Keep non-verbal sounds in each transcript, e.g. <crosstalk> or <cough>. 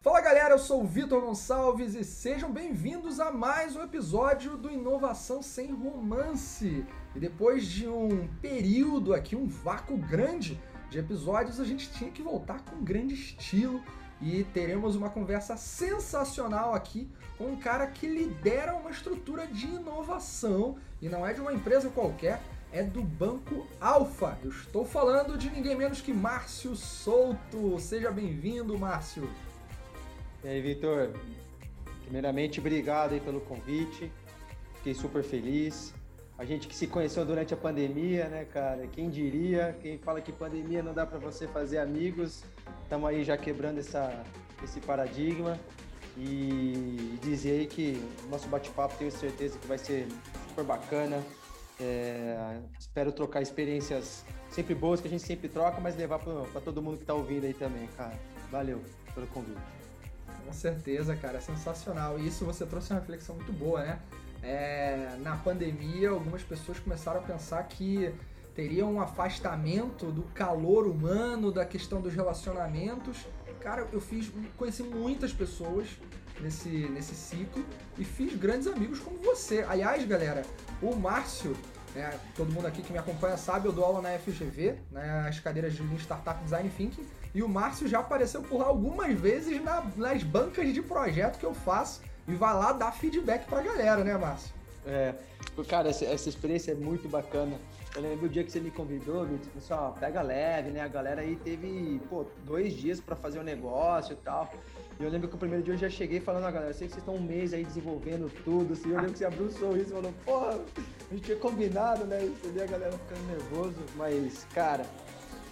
Fala galera, eu sou o Vitor Gonçalves e sejam bem-vindos a mais um episódio do Inovação Sem Romance. E depois de um período aqui, um vácuo grande de episódios, a gente tinha que voltar com grande estilo e teremos uma conversa sensacional aqui com um cara que lidera uma estrutura de inovação e não é de uma empresa qualquer, é do Banco Alfa. Eu estou falando de ninguém menos que Márcio Souto. Seja bem-vindo, Márcio. E aí, Vitor? Primeiramente, obrigado aí pelo convite. Fiquei super feliz. A gente que se conheceu durante a pandemia, né, cara? Quem diria? Quem fala que pandemia não dá para você fazer amigos? Estamos aí já quebrando essa, esse paradigma e dizer aí que o nosso bate-papo tenho certeza que vai ser super bacana. É, espero trocar experiências sempre boas que a gente sempre troca, mas levar para todo mundo que está ouvindo aí também, cara. Valeu pelo convite. Com certeza, cara, é sensacional. E isso você trouxe uma reflexão muito boa, né? É, na pandemia, algumas pessoas começaram a pensar que teria um afastamento do calor humano, da questão dos relacionamentos. Cara, eu fiz, conheci muitas pessoas nesse, nesse ciclo e fiz grandes amigos como você. Aliás, galera, o Márcio, né, todo mundo aqui que me acompanha sabe, eu dou aula na FGV, né, as cadeiras de Startup Design Thinking, e o Márcio já apareceu por lá algumas vezes na, nas bancas de projeto que eu faço e vai lá dar feedback pra galera, né, Márcio? É, cara, essa, essa experiência é muito bacana. Eu lembro o dia que você me convidou, Vitor, pessoal, pega leve, né? A galera aí teve, pô, dois dias para fazer o um negócio e tal. E eu lembro que o primeiro dia eu já cheguei falando, a galera, sei que vocês estão um mês aí desenvolvendo tudo, assim. Eu lembro que você abriu um sorriso e falou, porra, a gente tinha combinado, né? E a galera ficando nervoso, mas, cara,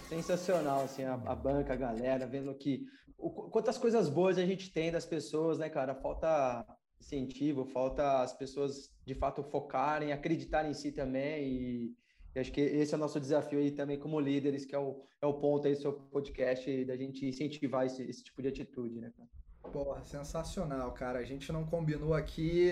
sensacional, assim, a, a, banca, a galera, vendo que o, quantas coisas boas a gente tem das pessoas, né, cara? Falta incentivo, falta as pessoas de fato focarem, acreditarem em si também e, e, acho que esse é o nosso desafio aí também como líderes, que é o, é o ponto aí do seu podcast da gente incentivar esse, esse tipo de atitude, né, cara? Porra, sensacional, cara. A gente não combinou aqui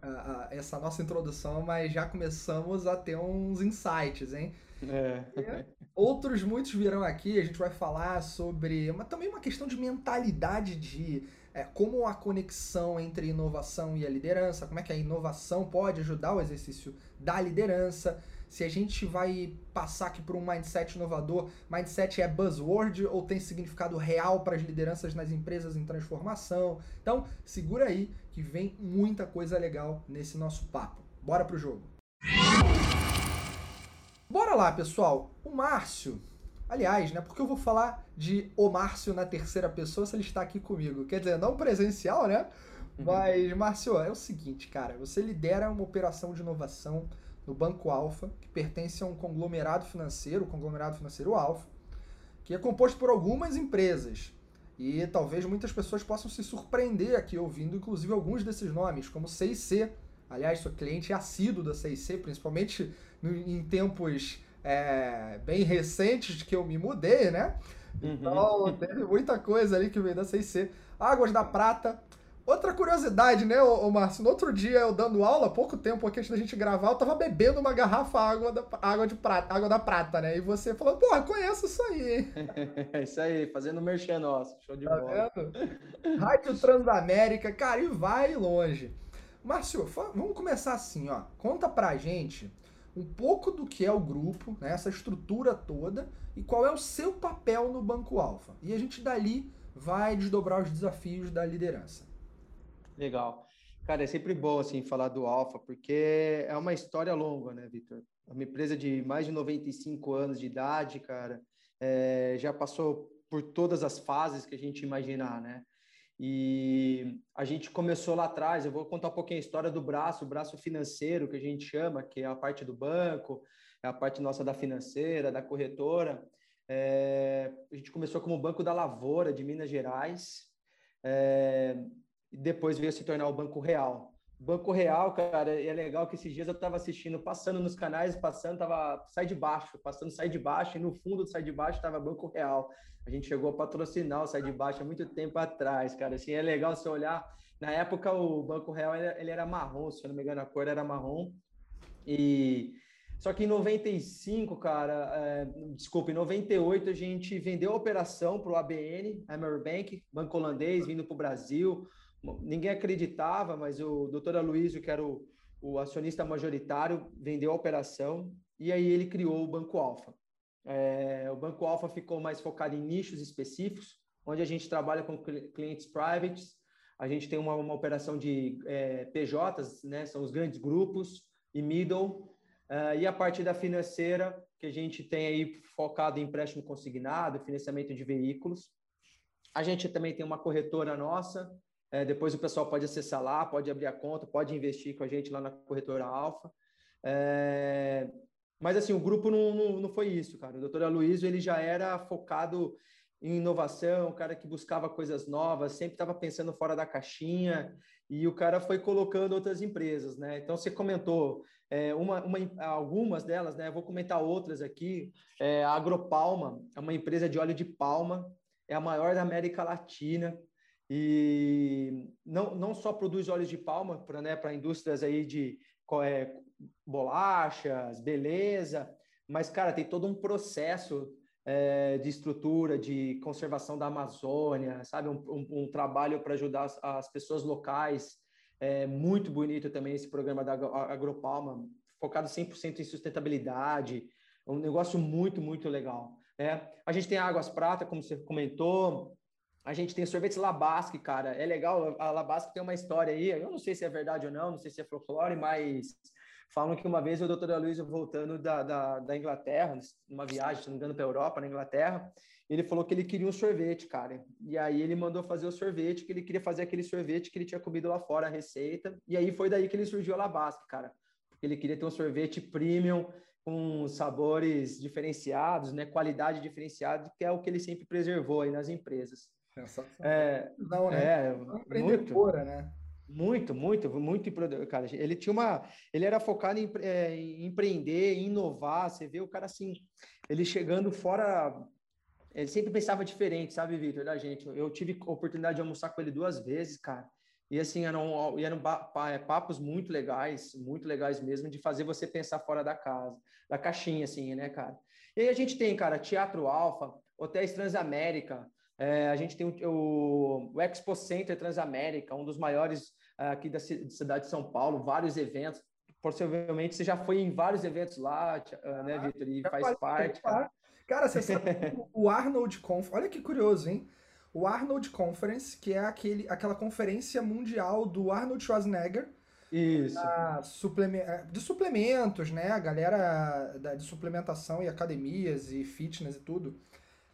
a, a, essa nossa introdução, mas já começamos a ter uns insights, hein? É. Outros muitos virão aqui, a gente vai falar sobre mas também uma questão de mentalidade de é, como a conexão entre inovação e a liderança, como é que a inovação pode ajudar o exercício da liderança, se a gente vai passar aqui por um mindset inovador, mindset é buzzword ou tem significado real para as lideranças nas empresas em transformação. Então, segura aí que vem muita coisa legal nesse nosso papo. Bora pro jogo. Bora lá, pessoal. O Márcio, aliás, né? Porque eu vou falar de o Márcio na terceira pessoa se ele está aqui comigo. Quer dizer, não presencial, né? Uhum. Mas, Márcio, é o seguinte, cara. Você lidera uma operação de inovação no Banco Alfa, que pertence a um conglomerado financeiro, o conglomerado financeiro Alfa, que é composto por algumas empresas. E talvez muitas pessoas possam se surpreender aqui ouvindo, inclusive, alguns desses nomes, como C&C. Aliás, sou cliente assíduo da C&C, principalmente em tempos é, bem recentes de que eu me mudei, né? Uhum. Então, teve muita coisa ali que veio da C&C. Águas da Prata. Outra curiosidade, né, ô, Márcio? No outro dia, eu dando aula, pouco tempo aqui antes da gente gravar, eu tava bebendo uma garrafa água da, água de prata, água da prata, né? E você falou, porra, conheço isso aí. É <laughs> isso aí, fazendo merchan nosso. Show de tá bola. Vendo? Rádio Transamérica, cara, e vai longe. Márcio, vamos começar assim, ó. Conta pra gente um pouco do que é o grupo, né, essa estrutura toda, e qual é o seu papel no Banco Alfa. E a gente dali vai desdobrar os desafios da liderança. Legal. Cara, é sempre bom assim falar do Alfa, porque é uma história longa, né, Vitor? É uma empresa de mais de 95 anos de idade, cara, é, já passou por todas as fases que a gente imaginar, né? E a gente começou lá atrás, eu vou contar um pouquinho a história do braço, o braço financeiro que a gente chama, que é a parte do banco, é a parte nossa da financeira, da corretora. É, a gente começou como Banco da Lavoura de Minas Gerais, é, e depois veio se tornar o Banco Real. Banco Real, cara, é legal que esses dias eu estava assistindo, passando nos canais, passando, tava sai de baixo, passando sai de baixo, e no fundo do sai de baixo estava Banco Real. A gente chegou a patrocinar o sai de baixo há muito tempo atrás, cara. Assim, é legal você olhar. Na época, o Banco Real ele, ele era marrom, se eu não me engano, a cor era marrom. E Só que em 95, cara, é, desculpa, em 98 a gente vendeu a operação para o ABN, Hammer Bank, banco holandês, vindo para o Brasil. Ninguém acreditava, mas o doutor Aloysio, que era o, o acionista majoritário, vendeu a operação e aí ele criou o Banco Alfa. É, o Banco Alfa ficou mais focado em nichos específicos, onde a gente trabalha com clientes privates, a gente tem uma, uma operação de é, PJs, né, são os grandes grupos, e middle, uh, e a parte da financeira, que a gente tem aí focado em empréstimo consignado, financiamento de veículos. A gente também tem uma corretora nossa, é, depois o pessoal pode acessar lá, pode abrir a conta, pode investir com a gente lá na corretora Alfa. É, mas assim, o grupo não, não, não foi isso, cara. O doutor Aloysio, ele já era focado em inovação, um cara que buscava coisas novas, sempre estava pensando fora da caixinha, e o cara foi colocando outras empresas, né? Então, você comentou é, uma, uma, algumas delas, né? vou comentar outras aqui. É, a Agropalma é uma empresa de óleo de palma, é a maior da América Latina, e não, não só produz óleos de palma para né, indústrias aí de é, bolachas, beleza, mas, cara, tem todo um processo é, de estrutura, de conservação da Amazônia, sabe? Um, um, um trabalho para ajudar as, as, pessoas locais. É muito bonito também esse programa da Agropalma, focado 100% em sustentabilidade. É um negócio muito, muito legal. É, a gente tem Águas Prata, como você comentou, a gente tem sorvete Labasque, cara. É legal, a Labasque tem uma história aí. Eu não sei se é verdade ou não, não sei se é folclore, mas falam que uma vez o doutor Aloysio voltando da, da, da, Inglaterra, numa viagem, se não me engano, para a Europa, na Inglaterra, ele falou que ele queria um sorvete, cara. E aí ele mandou fazer o sorvete, que ele queria fazer aquele sorvete que ele tinha comido lá fora, a receita. E aí foi daí que ele surgiu a Labasque, cara. Porque ele queria ter um sorvete premium, com sabores diferenciados, né? Qualidade diferenciada, que é o que ele sempre preservou aí nas empresas. É, não, né? É, muito, né? Muito, muito, muito, cara. Ele tinha uma, ele era focado em, é, em, empreender, em inovar. Você vê o cara assim, ele chegando fora, ele sempre pensava diferente, sabe, Vitor, da gente. Eu tive oportunidade de almoçar com ele duas vezes, cara. E assim, eram, eram é, papos muito legais, muito legais mesmo, de fazer você pensar fora da casa, da caixinha, assim, né, cara? E aí a gente tem, cara, Teatro Alfa, Hotéis Transamérica, é, a gente tem o, o, Expo Center Transamérica, um dos maiores uh, aqui da cidade de São Paulo, vários eventos. Possivelmente você já foi em vários eventos lá, uh, né, Vitor? E faz parte. Cara, cara você sabe o Arnold Conference, olha que curioso, hein? O Arnold Conference, que é aquele, aquela conferência mundial do Arnold Schwarzenegger, isso. É, de suplementos, né? A galera de suplementação e academias e fitness e tudo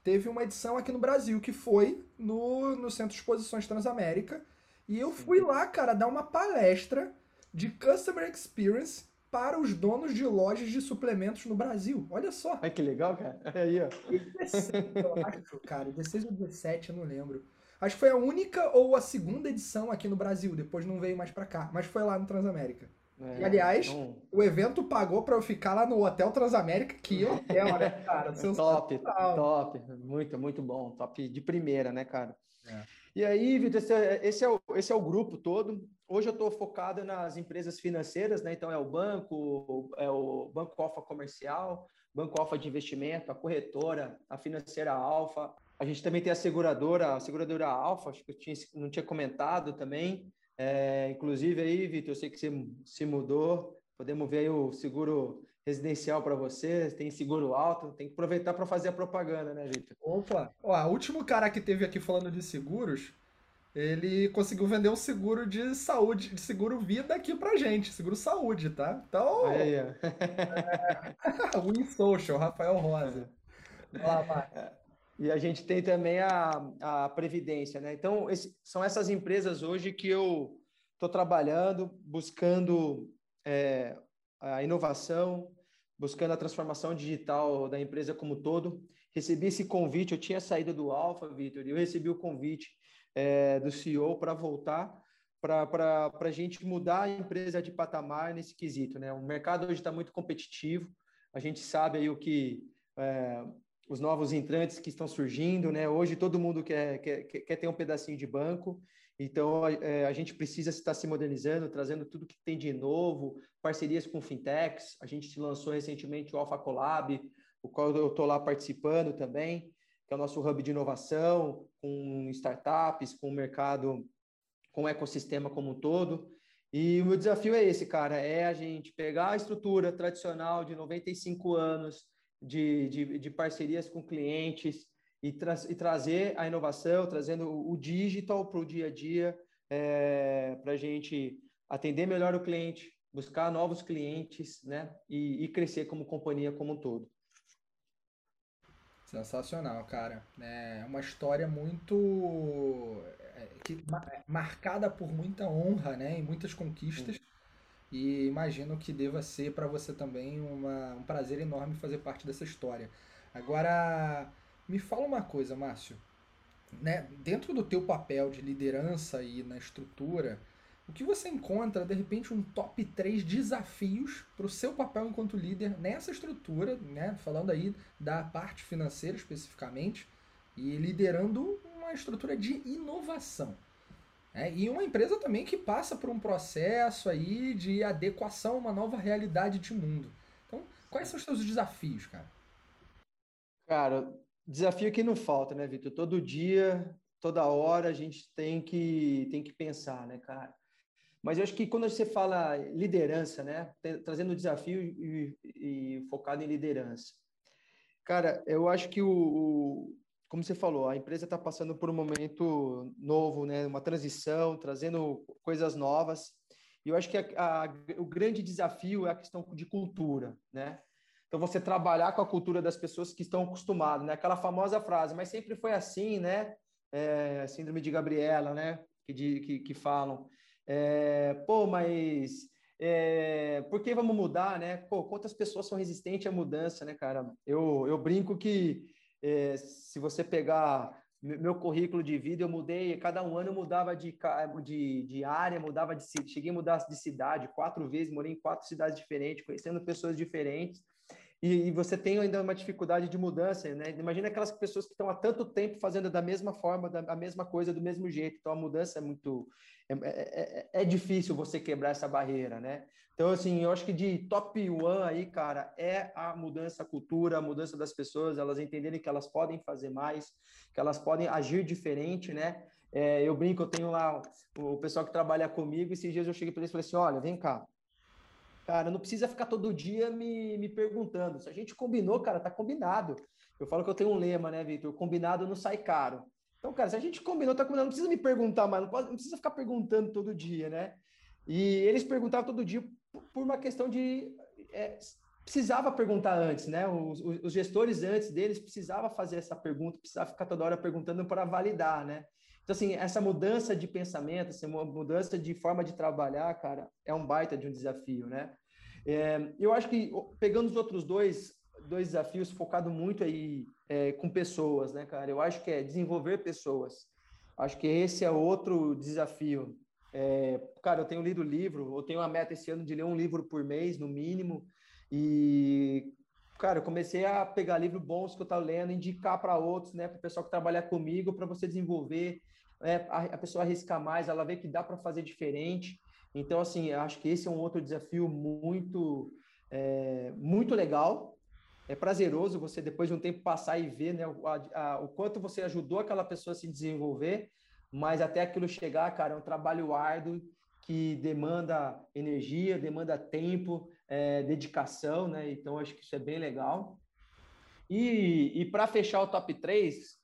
teve uma edição aqui no Brasil, que foi no, no Centro de Exposições Transamérica. E eu fui lá, cara, dar uma palestra de Customer Experience para os donos de lojas de suplementos no Brasil. Olha só. Ai, que legal, cara. Aí, ó. 16, eu acho, cara. 16 ou 17, eu não lembro. Acho que foi a única ou a segunda edição aqui no Brasil. Depois não veio mais para cá. Mas foi lá no Transamérica. É, e, aliás, então... o evento pagou para eu ficar lá no Hotel Transamérica, que hotel, né, <laughs> cara? top, top. Muito, muito bom. Top de primeira, né, cara? É. E aí, Vitor, esse, é, esse, é o, esse é o grupo todo. Hoje eu estou focado nas empresas financeiras, né? Então é o banco, é o Banco Alfa Comercial, Banco Alfa de Investimento, a corretora, a financeira Alfa. A gente também tem a seguradora, a seguradora Alfa, acho que eu tinha, não tinha comentado também. É, inclusive aí, Vitor, eu sei que você se mudou, podemos ver aí o seguro residencial para você, tem seguro alto, tem que aproveitar para fazer a propaganda, né, Vitor? Opa, ó, o último cara que teve aqui falando de seguros, ele conseguiu vender um seguro de saúde, de seguro vida aqui pra gente, seguro saúde, tá? Então, aí, <laughs> é, <laughs> Win Social, Rafael Rosa. Vai lá, vai. E a gente tem também a, a Previdência, né? Então, esse, são essas empresas hoje que eu estou trabalhando, buscando é, a inovação, buscando a transformação digital da empresa como todo. Recebi esse convite, eu tinha saído do Alfa, Vitor, e eu recebi o convite é, do CEO para voltar, para a gente mudar a empresa de patamar nesse quesito. Né? O mercado hoje está muito competitivo, a gente sabe aí o que é, os novos entrantes que estão surgindo, né? Hoje todo mundo quer, quer, quer ter um pedacinho de banco, então é, a gente precisa estar se modernizando, trazendo tudo que tem de novo, parcerias com fintechs. A gente lançou recentemente o Alpha Collab, o qual eu estou lá participando também, que é o nosso hub de inovação, com startups, com o mercado, com o ecossistema como um todo. E o meu desafio é esse, cara, é a gente pegar a estrutura tradicional de 95 anos de, de, de parcerias com clientes e, tra e, trazer a inovação, trazendo o digital para o dia a dia, é, para a gente atender melhor o cliente, buscar novos clientes, né? E, e crescer como companhia como um todo. Sensacional, cara. É uma história muito é, que, marcada por muita honra, né, e muitas conquistas. E imagino que deva ser para você também uma, um prazer enorme fazer parte dessa história. Agora, me fala uma coisa, Márcio. Né, dentro do teu papel de liderança e na estrutura, o que você encontra, de repente, um top 3 desafios para o seu papel enquanto líder nessa estrutura, né? falando aí da parte financeira especificamente, e liderando uma estrutura de inovação. Né? E uma empresa também que passa por um processo aí de adequação a uma nova realidade de mundo. Então, quais são os seus desafios, cara? Cara, desafio que não falta, né, Vitor? Todo dia, toda hora a gente tem que, tem que pensar, né, cara? Mas eu acho que quando você fala liderança, né, trazendo desafio e, e focado em liderança, cara, eu acho que o, o como você falou, a empresa está passando por um momento novo, né, uma transição, trazendo coisas novas. E eu acho que a, a, o grande desafio é a questão de cultura, né? Então você trabalhar com a cultura das pessoas que estão acostumadas, né? Aquela famosa frase, mas sempre foi assim, né? É, síndrome de Gabriela, né? Que, de, que, que falam. É, pô, mas é, por que vamos mudar, né? Pô, quantas pessoas são resistentes à mudança, né, cara? Eu, eu brinco que é, se você pegar meu currículo de vida, eu mudei, cada um ano eu mudava de, de, de área, mudava de cheguei a mudar de cidade quatro vezes, morei em quatro cidades diferentes, conhecendo pessoas diferentes e, e, você tem ainda uma dificuldade de mudança, né? Imagina aquelas pessoas que estão há tanto tempo fazendo da mesma forma, da, a mesma coisa, do mesmo jeito. Então, a mudança é muito... É, é, é, é difícil você quebrar essa barreira, né? Então, assim, eu acho que de top one aí, cara, é a mudança, a cultura, a mudança das pessoas, elas entenderem que elas podem fazer mais, que elas podem agir diferente, né? É, eu brinco, eu tenho lá o pessoal que trabalha comigo, e esses dias eu cheguei para eles e falei assim, olha, vem cá, Cara, não precisa ficar todo dia me, me perguntando. Se a gente combinou, cara, tá combinado. Eu falo que eu tenho um lema, né, Vitor? Combinado não sai caro. Então, cara, se a gente combinou, tá combinado, não precisa me perguntar mais, não, pode, não precisa ficar perguntando todo dia, né? E eles perguntavam todo dia por uma questão de. É, precisava perguntar antes, né? Os, os, gestores antes deles precisava fazer essa pergunta, precisava ficar toda hora perguntando para validar, né? Então, assim, essa mudança de pensamento, essa mudança de forma de trabalhar, cara, é um baita de um desafio, né? É, eu acho que, pegando os outros dois, dois desafios, focado muito aí é, com pessoas, né, cara? Eu acho que é desenvolver pessoas. Acho que esse é outro desafio. É, cara, eu tenho lido livro, eu tenho uma meta esse ano de ler um livro por mês, no mínimo, e cara, eu comecei a pegar livros bons que eu estava lendo, indicar para outros, né, para o pessoal que trabalha comigo, para você desenvolver né, a, a pessoa arriscar mais, ela vê que dá para fazer diferente. Então, assim, acho que esse é um outro desafio muito, é, muito legal. É prazeroso você, depois de um tempo, passar e ver né, o, a, o quanto você ajudou aquela pessoa a se desenvolver, mas até aquilo chegar, cara, é um trabalho árduo que demanda energia, demanda tempo, é, dedicação, né? Então, acho que isso é bem legal. E, e para fechar o top 3,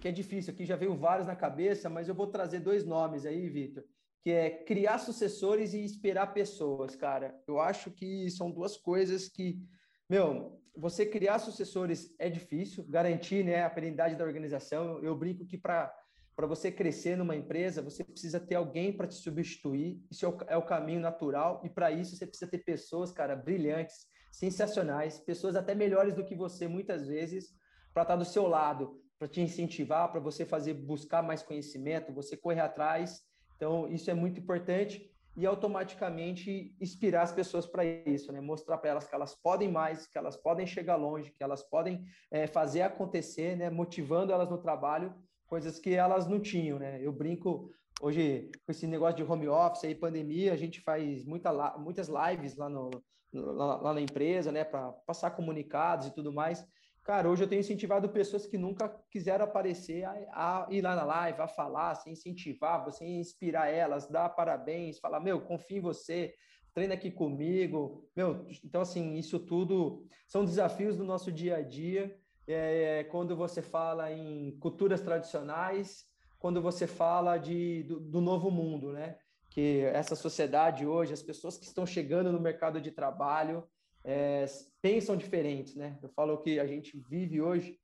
que é difícil, aqui já veio vários na cabeça, mas eu vou trazer dois nomes aí, Vitor, que é criar sucessores e esperar pessoas, cara. Eu acho que são duas coisas que, meu, você criar sucessores é difícil, garantir né, a perenidade da organização. Eu brinco que para para você crescer numa empresa, você precisa ter alguém para te substituir. Isso é o, é o caminho natural. E para isso, você precisa ter pessoas, cara, brilhantes, sensacionais, pessoas até melhores do que você, muitas vezes, para estar tá do seu lado, para te incentivar, para você fazer buscar mais conhecimento, você correr atrás. Então, isso é muito importante. e automaticamente inspirar as pessoas para isso, né? Mostrar para elas que elas podem mais, que elas podem chegar longe, que elas podem é, fazer acontecer, né? Motivando elas no trabalho, coisas que elas não tinham, né? Eu brinco hoje com esse negócio de home office e pandemia, a gente faz muita, muitas lives lá, no, lá, lá na empresa, né? Para passar comunicados e tudo mais. Cara, hoje eu tenho incentivado pessoas que nunca quiseram aparecer a, a, ir lá na live, a falar, assim, incentivar, você inspirar elas, dar parabéns, falar, meu, confio em você, treina aqui comigo, meu, então assim, isso tudo são desafios do nosso dia a dia, é, quando você fala em culturas tradicionais, quando você fala de, do, do novo mundo, né? Que essa sociedade hoje, as pessoas que estão chegando no mercado de trabalho, é, pensam diferentes, né? Eu falo que a gente vive hoje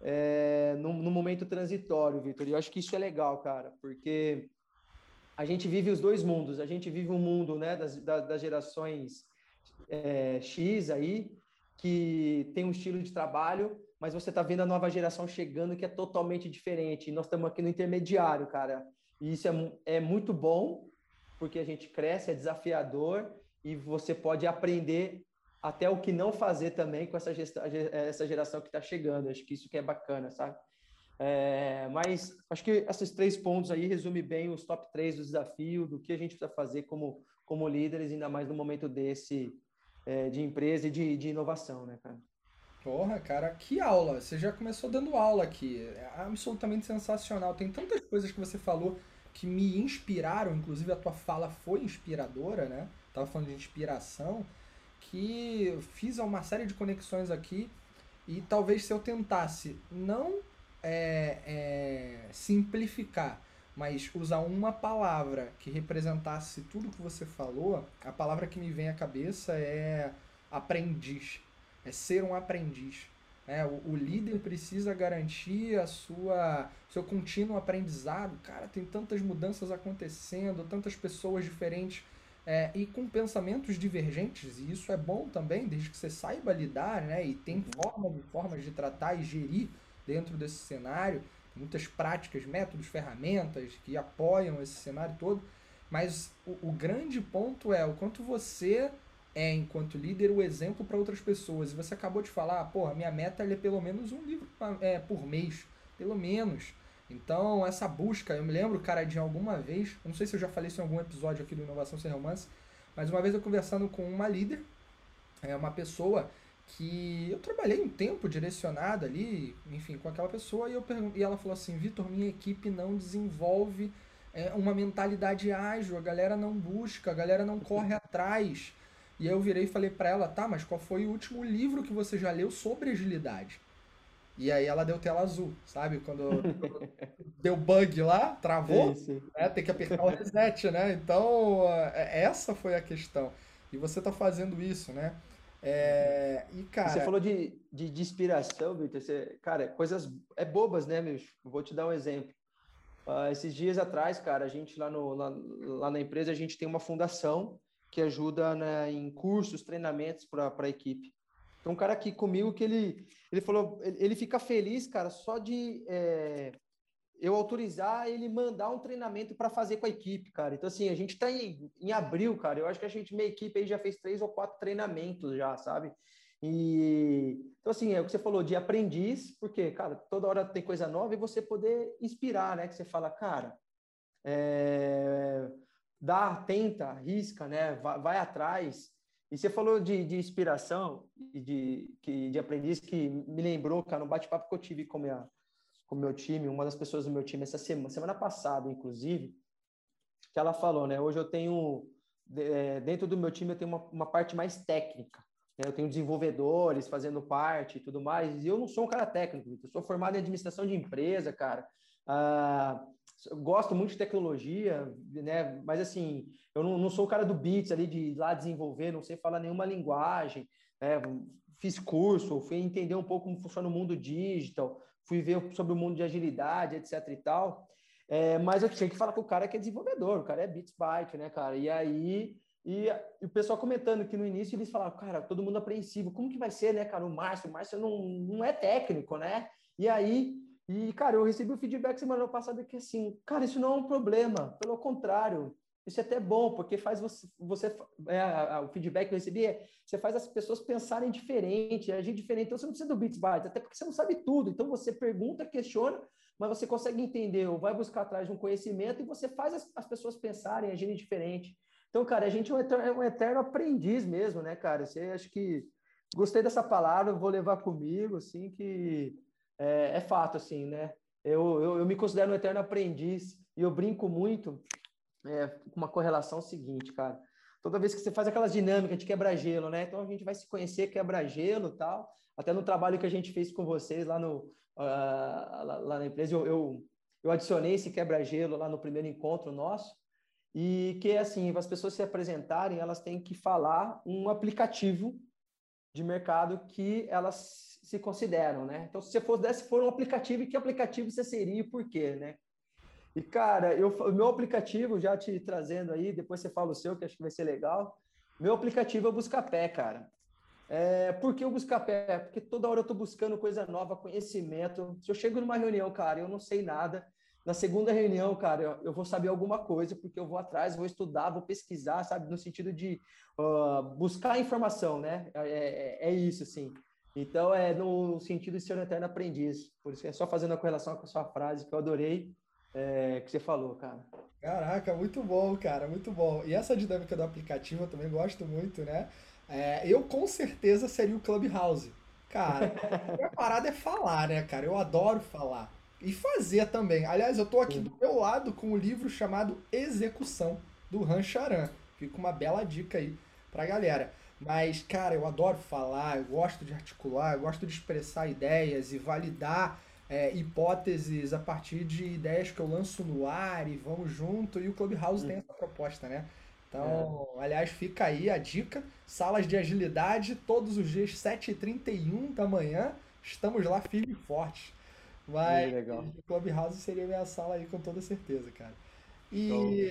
é, num, num, momento transitório, Vitor, e eu acho que isso é legal, cara, porque a gente vive os dois mundos. A gente vive um mundo, né, das, das gerações é, X aí, que tem um estilo de trabalho, mas você tá vendo a nova geração chegando que é totalmente diferente. E nós estamos aqui no intermediário, cara. E isso é, é muito bom, porque a gente cresce, é desafiador, e você pode aprender até o que não fazer também com essa, gesta, essa geração que está chegando. Acho que isso que é bacana, sabe? É, mas acho que esses três pontos aí resumem bem os top três do desafio, do que a gente precisa fazer como, como líderes, ainda mais no momento desse é, de empresa e de, de inovação, né, cara? Porra, cara, que aula! Você já começou dando aula aqui. É absolutamente sensacional. Tem tantas coisas que você falou que me inspiraram, inclusive a tua fala foi inspiradora, né? Tava falando de inspiração que fiz uma série de conexões aqui e talvez se eu tentasse não é, é, simplificar, mas usar uma palavra que representasse tudo que você falou, a palavra que me vem à cabeça é aprendiz, é ser um aprendiz. É, o, o, líder precisa garantir a sua seu contínuo aprendizado. Cara, tem tantas mudanças acontecendo, tantas pessoas diferentes é, e com pensamentos divergentes, e isso é bom também, desde que você saiba lidar, né? E tem forma, formas de tratar e gerir dentro desse cenário, muitas práticas, métodos, ferramentas que apoiam esse cenário todo. Mas o, o grande ponto é o quanto você é, enquanto líder, o exemplo para outras pessoas. E você acabou de falar, porra, minha meta é pelo menos um livro é, por mês. Pelo menos. Então, essa busca, eu me lembro, cara, de alguma vez, não sei se eu já falei isso em algum episódio aqui do Inovação Sem Romance, mas uma vez eu conversando com uma líder, é uma pessoa que eu trabalhei um tempo direcionado ali, enfim, com aquela pessoa, e, eu e ela falou assim, Vitor, minha equipe não desenvolve é, uma mentalidade ágil, a galera não busca, a galera não corre <laughs> atrás. E aí eu virei e falei para ela, tá, mas qual foi o último livro que você já leu sobre agilidade? E aí ela deu tela azul, sabe? Quando, <laughs> deu bug lá, travou, sim, sim. Né? tem que apertar o reset, né? Então, é, essa foi a questão. E você tá fazendo isso, né? É, e, cara... Você falou de, de, de inspiração, Victor. Você, cara, coisas é bobas, né, meu? Vou te dar um exemplo. Uh, esses dias atrás, cara, a gente lá, no, lá, lá, na empresa, a gente tem uma fundação que ajuda né, em cursos, treinamentos para a equipe. Tem um cara aqui comigo que ele, ele falou, ele, ele fica feliz, cara, só de é, eu autorizar ele mandar um treinamento para fazer com a equipe, cara. Então, assim, a gente está em, em abril, cara. Eu acho que a gente, minha equipe aí já fez três ou quatro treinamentos já, sabe? E então, assim, é o que você falou de aprendiz, porque, cara, toda hora tem coisa nova e você poder inspirar, né? Que você fala, cara, é, dá, tenta, arrisca, né? Vai, vai atrás. E você falou de, de inspiração e de, que, de aprendiz que me lembrou, cara, no bate-papo que eu tive com minha com meu time, uma das pessoas do meu time essa semana, semana passada, inclusive, que ela falou, né? Hoje eu tenho é, dentro do meu time eu tenho uma, uma parte mais técnica. Né? Eu tenho desenvolvedores fazendo parte e tudo mais. E eu não sou um cara técnico, eu sou formado em administração de empresa, cara. Ah, gosto muito de tecnologia, né? Mas assim, eu não, não sou o cara do Bits ali de lá desenvolver, não sei falar nenhuma linguagem. Né? Fiz curso, fui entender um pouco como funciona o mundo digital, fui ver sobre o mundo de agilidade, etc e tal. É, mas eu tinha que falar com o cara que é desenvolvedor, o cara é Bits Byte, né, cara? E aí, e, o pessoal comentando que no início eles falaram, cara, todo mundo apreensivo, como que vai ser, né, cara? O Márcio, o Márcio não, não é técnico, né? E aí, e, cara, eu recebi o feedback semana passada que assim, cara, isso não é um problema, pelo contrário, Isso é até bom, porque faz você, você é, o feedback que eu recebi é, você faz as pessoas pensarem diferente, agir diferente. Então, você não precisa do Beats Bytes, até porque você não sabe tudo. Então, você pergunta, questiona, mas você consegue entender ou vai buscar atrás de um conhecimento e você faz as, as pessoas pensarem, agirem diferente. Então, cara, a gente é um, eterno, é um eterno aprendiz mesmo, né, cara? Você acho que gostei dessa palavra, vou levar comigo, assim, que é, é fato, assim, né? Eu, eu, eu, me considero um eterno aprendiz e eu brinco muito é, com uma correlação seguinte, cara. Toda vez que você faz aquelas dinâmicas de quebra-gelo, né? Então a gente vai se conhecer quebra-gelo tal. Até no trabalho que a gente fez com vocês lá, no, uh, lá, lá, na empresa, eu, eu, eu adicionei esse quebra-gelo lá no primeiro encontro nosso. E que é assim, as pessoas se apresentarem, elas têm que falar um aplicativo de mercado que elas se consideram, né? Então, se você fosse desse for um aplicativo, que aplicativo você seria e por quê, né? E, cara, eu, meu aplicativo, já te trazendo aí, depois você fala o seu, que acho que vai ser legal. Meu aplicativo é o Buscapé, cara. É, por que o Buscapé? Porque toda hora eu estou buscando coisa nova, conhecimento. Se eu chego numa reunião, cara, eu não sei nada. Na segunda reunião, cara, eu, vou saber alguma coisa, porque eu vou atrás, vou estudar, vou pesquisar, sabe? No sentido de uh, buscar informação, né? É, é, é, isso, assim. Então, é no sentido de ser um eterno aprendiz. Por isso é só fazendo a correlação com a sua frase, que eu adorei é, que você falou, cara. Caraca, muito bom, cara, muito bom. E essa dinâmica do aplicativo eu também gosto muito, né? É, eu com certeza seria o Clubhouse. Cara, <laughs> a parada é falar, né, cara? Eu adoro falar. E fazer também. Aliás, eu tô aqui Sim. do meu lado com um livro chamado Execução, do Han Charan. Fica uma bela dica aí pra galera. Mas, cara, eu adoro falar, eu gosto de articular, eu gosto de expressar ideias e validar é, hipóteses a partir de ideias que eu lanço no ar e vamos junto. E o Clubhouse hum. tem essa proposta, né? Então, é. aliás, fica aí a dica. Salas de agilidade, todos os dias, 7h31 da manhã. Estamos lá firme e forte. Mas o Clubhouse seria minha sala aí com toda certeza, cara. E,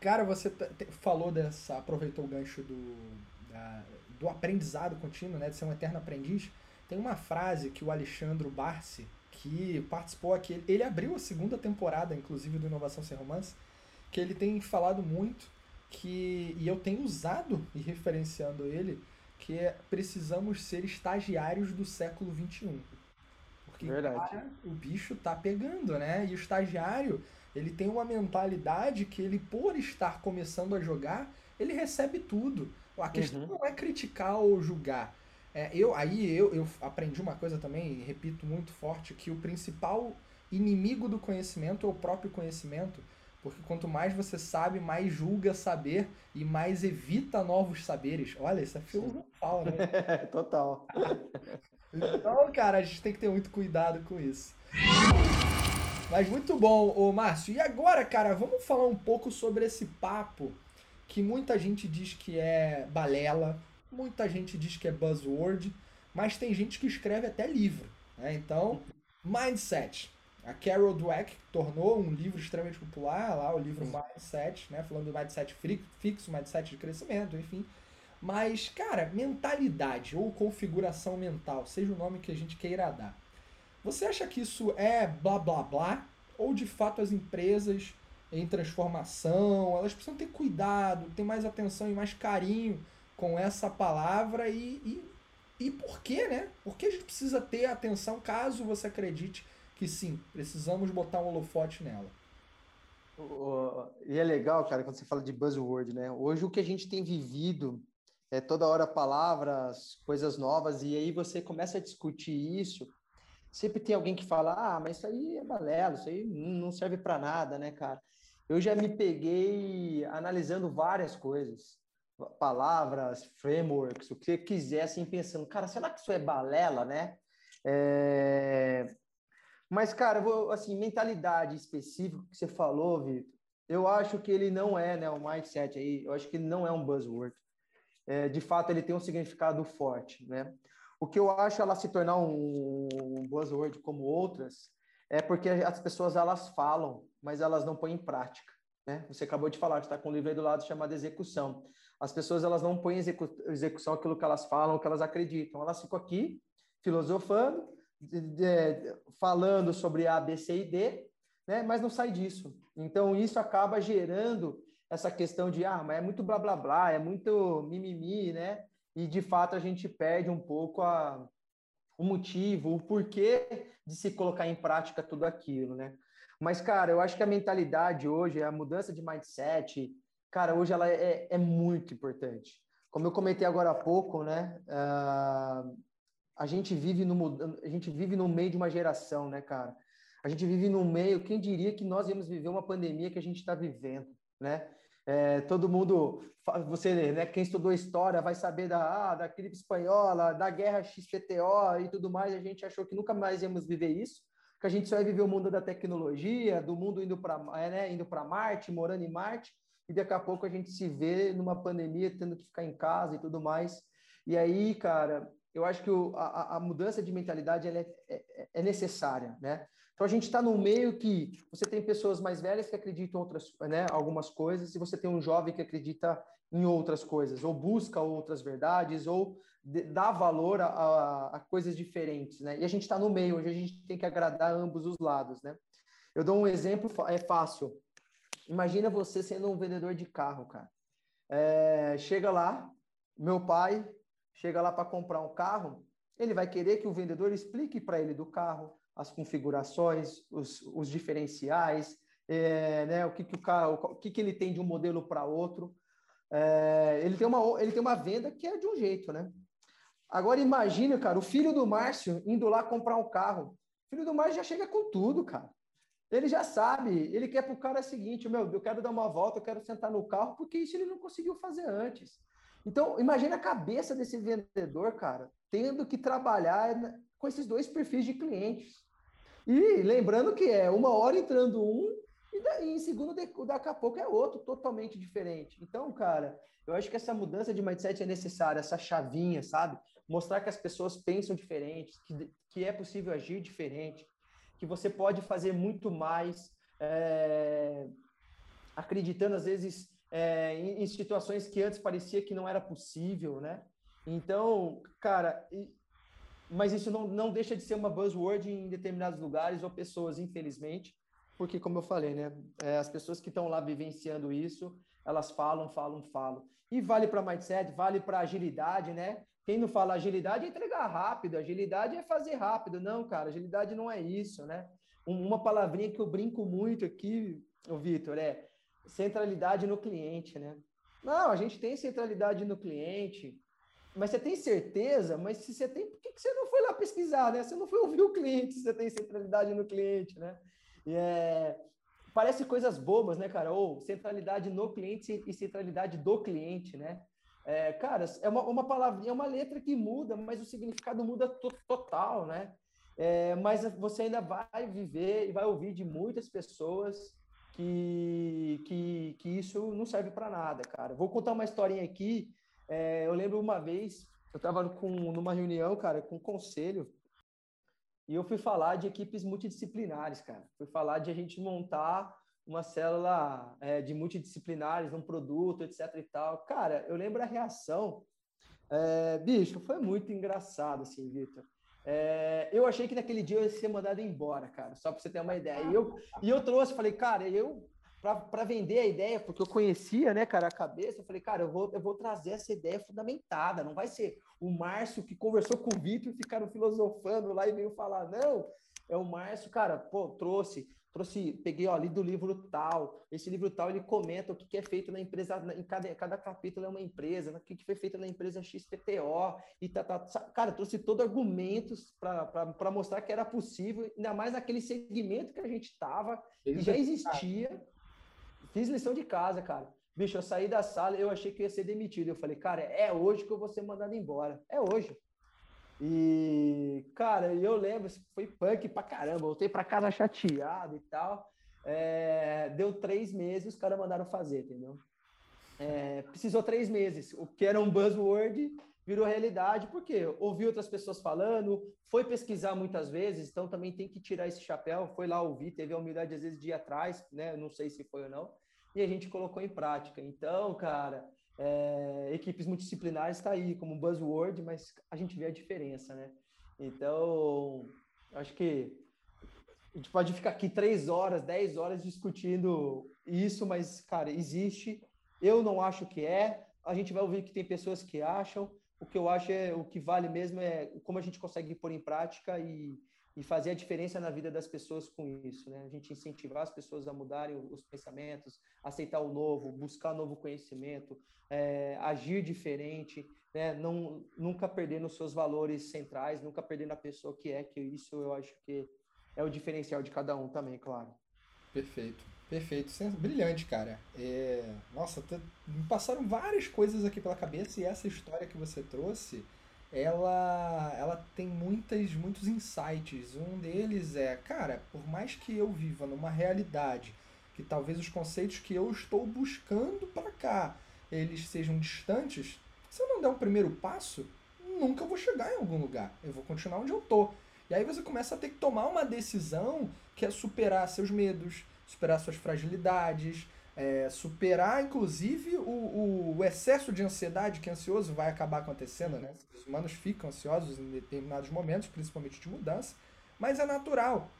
cara, você falou dessa, aproveitou o gancho do, da, do aprendizado contínuo, né? De ser um eterno aprendiz. Tem uma frase que o Alexandre Barsi, que participou aqui, ele abriu a segunda temporada, inclusive, do Inovação Sem Romance, que ele tem falado muito, que e eu tenho usado e referenciando ele, que é precisamos ser estagiários do século XXI. Porque cara, o bicho tá pegando, né? E o estagiário, ele tem uma mentalidade que ele, por estar começando a jogar, ele recebe tudo. A questão uhum. não é criticar ou julgar. É, eu, aí eu, eu aprendi uma coisa também, e repito muito forte, que o principal inimigo do conhecimento é o próprio conhecimento. Porque quanto mais você sabe, mais julga saber e mais evita novos saberes. Olha, isso é filosofal, né? <laughs> Total. <laughs> então, cara, a gente tem que ter muito cuidado com isso. Mas muito bom, ô Márcio. E agora, cara, vamos falar um pouco sobre esse papo que muita gente diz que é balela, Muita gente diz que é buzzword, mas tem gente que escreve até livro. Né? Então, Mindset. A Carol Dweck tornou um livro extremamente popular lá, o livro Mindset, né? falando do mindset fixo, mindset de crescimento, enfim. Mas, cara, mentalidade ou configuração mental, seja o nome que a gente queira dar. Você acha que isso é blá blá blá? Ou de fato as empresas em transformação, elas precisam ter cuidado, ter mais atenção e mais carinho com essa palavra e, e, e por quê, né? Por que a gente precisa ter atenção caso você acredite que sim, precisamos botar um holofote nela? E é legal, cara, quando você fala de buzzword, né? Hoje o que a gente tem vivido é toda hora palavras, coisas novas, e aí você começa a discutir isso. Sempre tem alguém que fala: ah, mas isso aí é balela, isso aí não serve para nada, né, cara? Eu já me peguei analisando várias coisas palavras, frameworks, o que você quiser, assim, pensando, cara, será que isso é balela, né? É... Mas, cara, vou, assim, mentalidade específica que você falou, Vitor, eu acho que ele não é, né, o mindset aí, eu acho que ele não é um buzzword. É, de fato, ele tem um significado forte, né? O que eu acho ela se tornar um, buzzword como outras é porque as pessoas, elas falam, mas elas não põem em prática, né? Você acabou de falar, que está com um livro aí do lado chamado Execução as pessoas elas não põem em execu execução aquilo que elas falam, o que elas acreditam. Elas ficam aqui filosofando, de, de, falando sobre A, B, C e D, né? mas não sai disso. Então, isso acaba gerando essa questão de, ah, mas é muito blá blá blá, é muito mimimi, né? E de fato a gente perde um pouco a, o motivo, o porquê de se colocar em prática tudo aquilo, né? Mas, cara, eu acho que a mentalidade hoje, a mudança de mindset, cara, hoje ela é, é muito importante. Como eu comentei agora há pouco, né? Uh, a gente vive no a gente vive no meio de uma geração, né, cara? A gente vive no meio. Quem diria que nós íamos viver uma pandemia que a gente está vivendo, né? É, todo mundo, você, né, quem estudou história vai saber da, ah, da gripe espanhola, da guerra XPTO e tudo mais. A gente achou que nunca mais íamos viver isso, que a gente só ia viver o mundo da tecnologia, do mundo indo para é, né, indo Marte, morando em Marte, e daqui a pouco a gente se vê numa pandemia, tendo que ficar em casa e tudo mais. E aí, cara, eu acho que o, a, a, mudança de mentalidade é, é, é, necessária, né? Então a gente está num meio que você tem pessoas mais velhas que acreditam outras, né, algumas coisas, e você tem um jovem que acredita em outras coisas, ou busca outras verdades, ou dá valor a, a, a, coisas diferentes, né? E a gente está no meio, onde a gente tem que agradar ambos os lados, né? Eu dou um exemplo, é fácil. Imagina você sendo um vendedor de carro, cara. É, chega lá, meu pai chega lá para comprar um carro, ele vai querer que o vendedor explique para ele do carro as configurações, os, os diferenciais, é, né, o que, que o carro, o que, que ele tem de um modelo para outro. É, ele, tem uma, ele tem uma venda que é de um jeito, né? Agora imagine, cara, o filho do Márcio indo lá comprar um carro. O filho do Márcio já chega com tudo, cara. Ele já sabe, ele quer para o cara o seguinte, meu, eu quero dar uma volta, eu quero sentar no carro, porque isso ele não conseguiu fazer antes. Então, imagine a cabeça desse vendedor, cara, tendo que trabalhar com esses dois perfis de clientes. E lembrando que é uma hora entrando um e em segundo daqui a pouco é outro, totalmente diferente. Então, cara, eu acho que essa mudança de mindset é necessária, essa chavinha, sabe? Mostrar que as pessoas pensam diferente, que, que é possível agir diferente, que você pode fazer muito mais, é, acreditando às vezes é, em, em, situações que antes parecia que não era possível, né? Então, cara, mas isso não, não deixa de ser uma buzzword em determinados lugares ou pessoas, infelizmente, porque, como eu falei, né, é, as pessoas que estão lá vivenciando isso, elas falam, falam, falam. E vale para mindset, vale para agilidade, né? Quem não fala agilidade é entregar rápido, agilidade é fazer rápido. Não, cara, agilidade não é isso, né? Uma palavrinha que eu brinco muito aqui, o Vitor, é centralidade no cliente, né? Não, a gente tem centralidade no cliente, mas você tem certeza? Mas se você tem, por que, você não foi lá pesquisar, né? Você não foi ouvir o cliente você tem centralidade no cliente, né? E é, parece coisas bobas, né, cara? Ou centralidade no cliente e centralidade do cliente, né? É, cara, é uma, uma palavrinha, é uma letra que muda, mas o significado muda to total, né? É, mas você ainda vai viver e vai ouvir de muitas pessoas que, que, que isso não serve para nada, cara. Vou contar uma historinha aqui. É, eu lembro uma vez, eu estava numa reunião, cara, com um conselho, e eu fui falar de equipes multidisciplinares, cara. Fui falar de a gente montar uma célula é, de multidisciplinares, um produto, etc e tal. Cara, eu lembro a reação. É, bicho, foi muito engraçado, assim, Vitor. É, eu achei que naquele dia eu ia ser mandado embora, cara, só para você ter uma ideia. E eu, e eu trouxe, falei, cara, eu, para vender a ideia, porque eu conhecia, né, cara, a cabeça, eu falei, cara, eu vou, eu vou trazer essa ideia fundamentada, não vai ser o Márcio que conversou com o Vitor e ficaram filosofando lá e veio falar, não, é o Márcio, cara, pô, trouxe trouxe, peguei, ó, li do livro tal, esse livro tal, ele comenta o que, que é feito na empresa, em cada, cada capítulo é uma empresa, o que, que foi feito na empresa XPTO, e tá, tá, cara, trouxe todo argumentos para mostrar que era possível, ainda mais naquele segmento que a gente estava, que já existia, fiz lição de casa, cara. Bicho, eu saí da sala, eu achei que ia ser demitido, eu falei, cara, é hoje que eu vou ser mandado embora, é hoje. E, cara, eu lembro, foi punk pra caramba. Voltei pra casa chateado e tal. É, deu três meses, os caras mandaram fazer, entendeu? É, precisou três meses. O que era um buzzword virou realidade, porque ouvi outras pessoas falando, foi pesquisar muitas vezes, então também tem que tirar esse chapéu. Foi lá ouvir, teve a humildade às vezes de ir atrás, né? Não sei se foi ou não. E a gente colocou em prática. Então, cara, é, equipes multidisciplinares está aí como buzzword, mas a gente vê a diferença, né? Então, acho que A gente pode ficar aqui três horas, dez horas discutindo isso, mas, cara, existe. Eu não acho que é. A gente vai ouvir que tem pessoas que acham. O que eu acho é o que vale mesmo é como a gente consegue pôr em prática e, e fazer a diferença na vida das pessoas com isso, né? A gente incentivar as pessoas a mudarem os pensamentos, aceitar o novo, buscar novo conhecimento, é, agir diferente, né? Não, nunca perdendo os seus valores centrais, nunca perdendo a pessoa que é, que isso eu acho que é o diferencial de cada um também, claro. Perfeito, perfeito, brilhante, cara. É... Nossa, me passaram várias coisas aqui pela cabeça e essa história que você trouxe ela, ela tem muitas, muitos insights. Um deles é, cara, por mais que eu viva numa realidade que talvez os conceitos que eu estou buscando para cá eles sejam distantes, se eu não der um primeiro passo, nunca vou chegar em algum lugar. Eu vou continuar onde eu tô. E aí você começa a ter que tomar uma decisão que é superar seus medos, superar suas fragilidades, é, superar, inclusive, o, o, excesso de ansiedade que ansioso vai acabar acontecendo, né? Os humanos ficam ansiosos em determinados momentos, principalmente de mudança, mas é natural.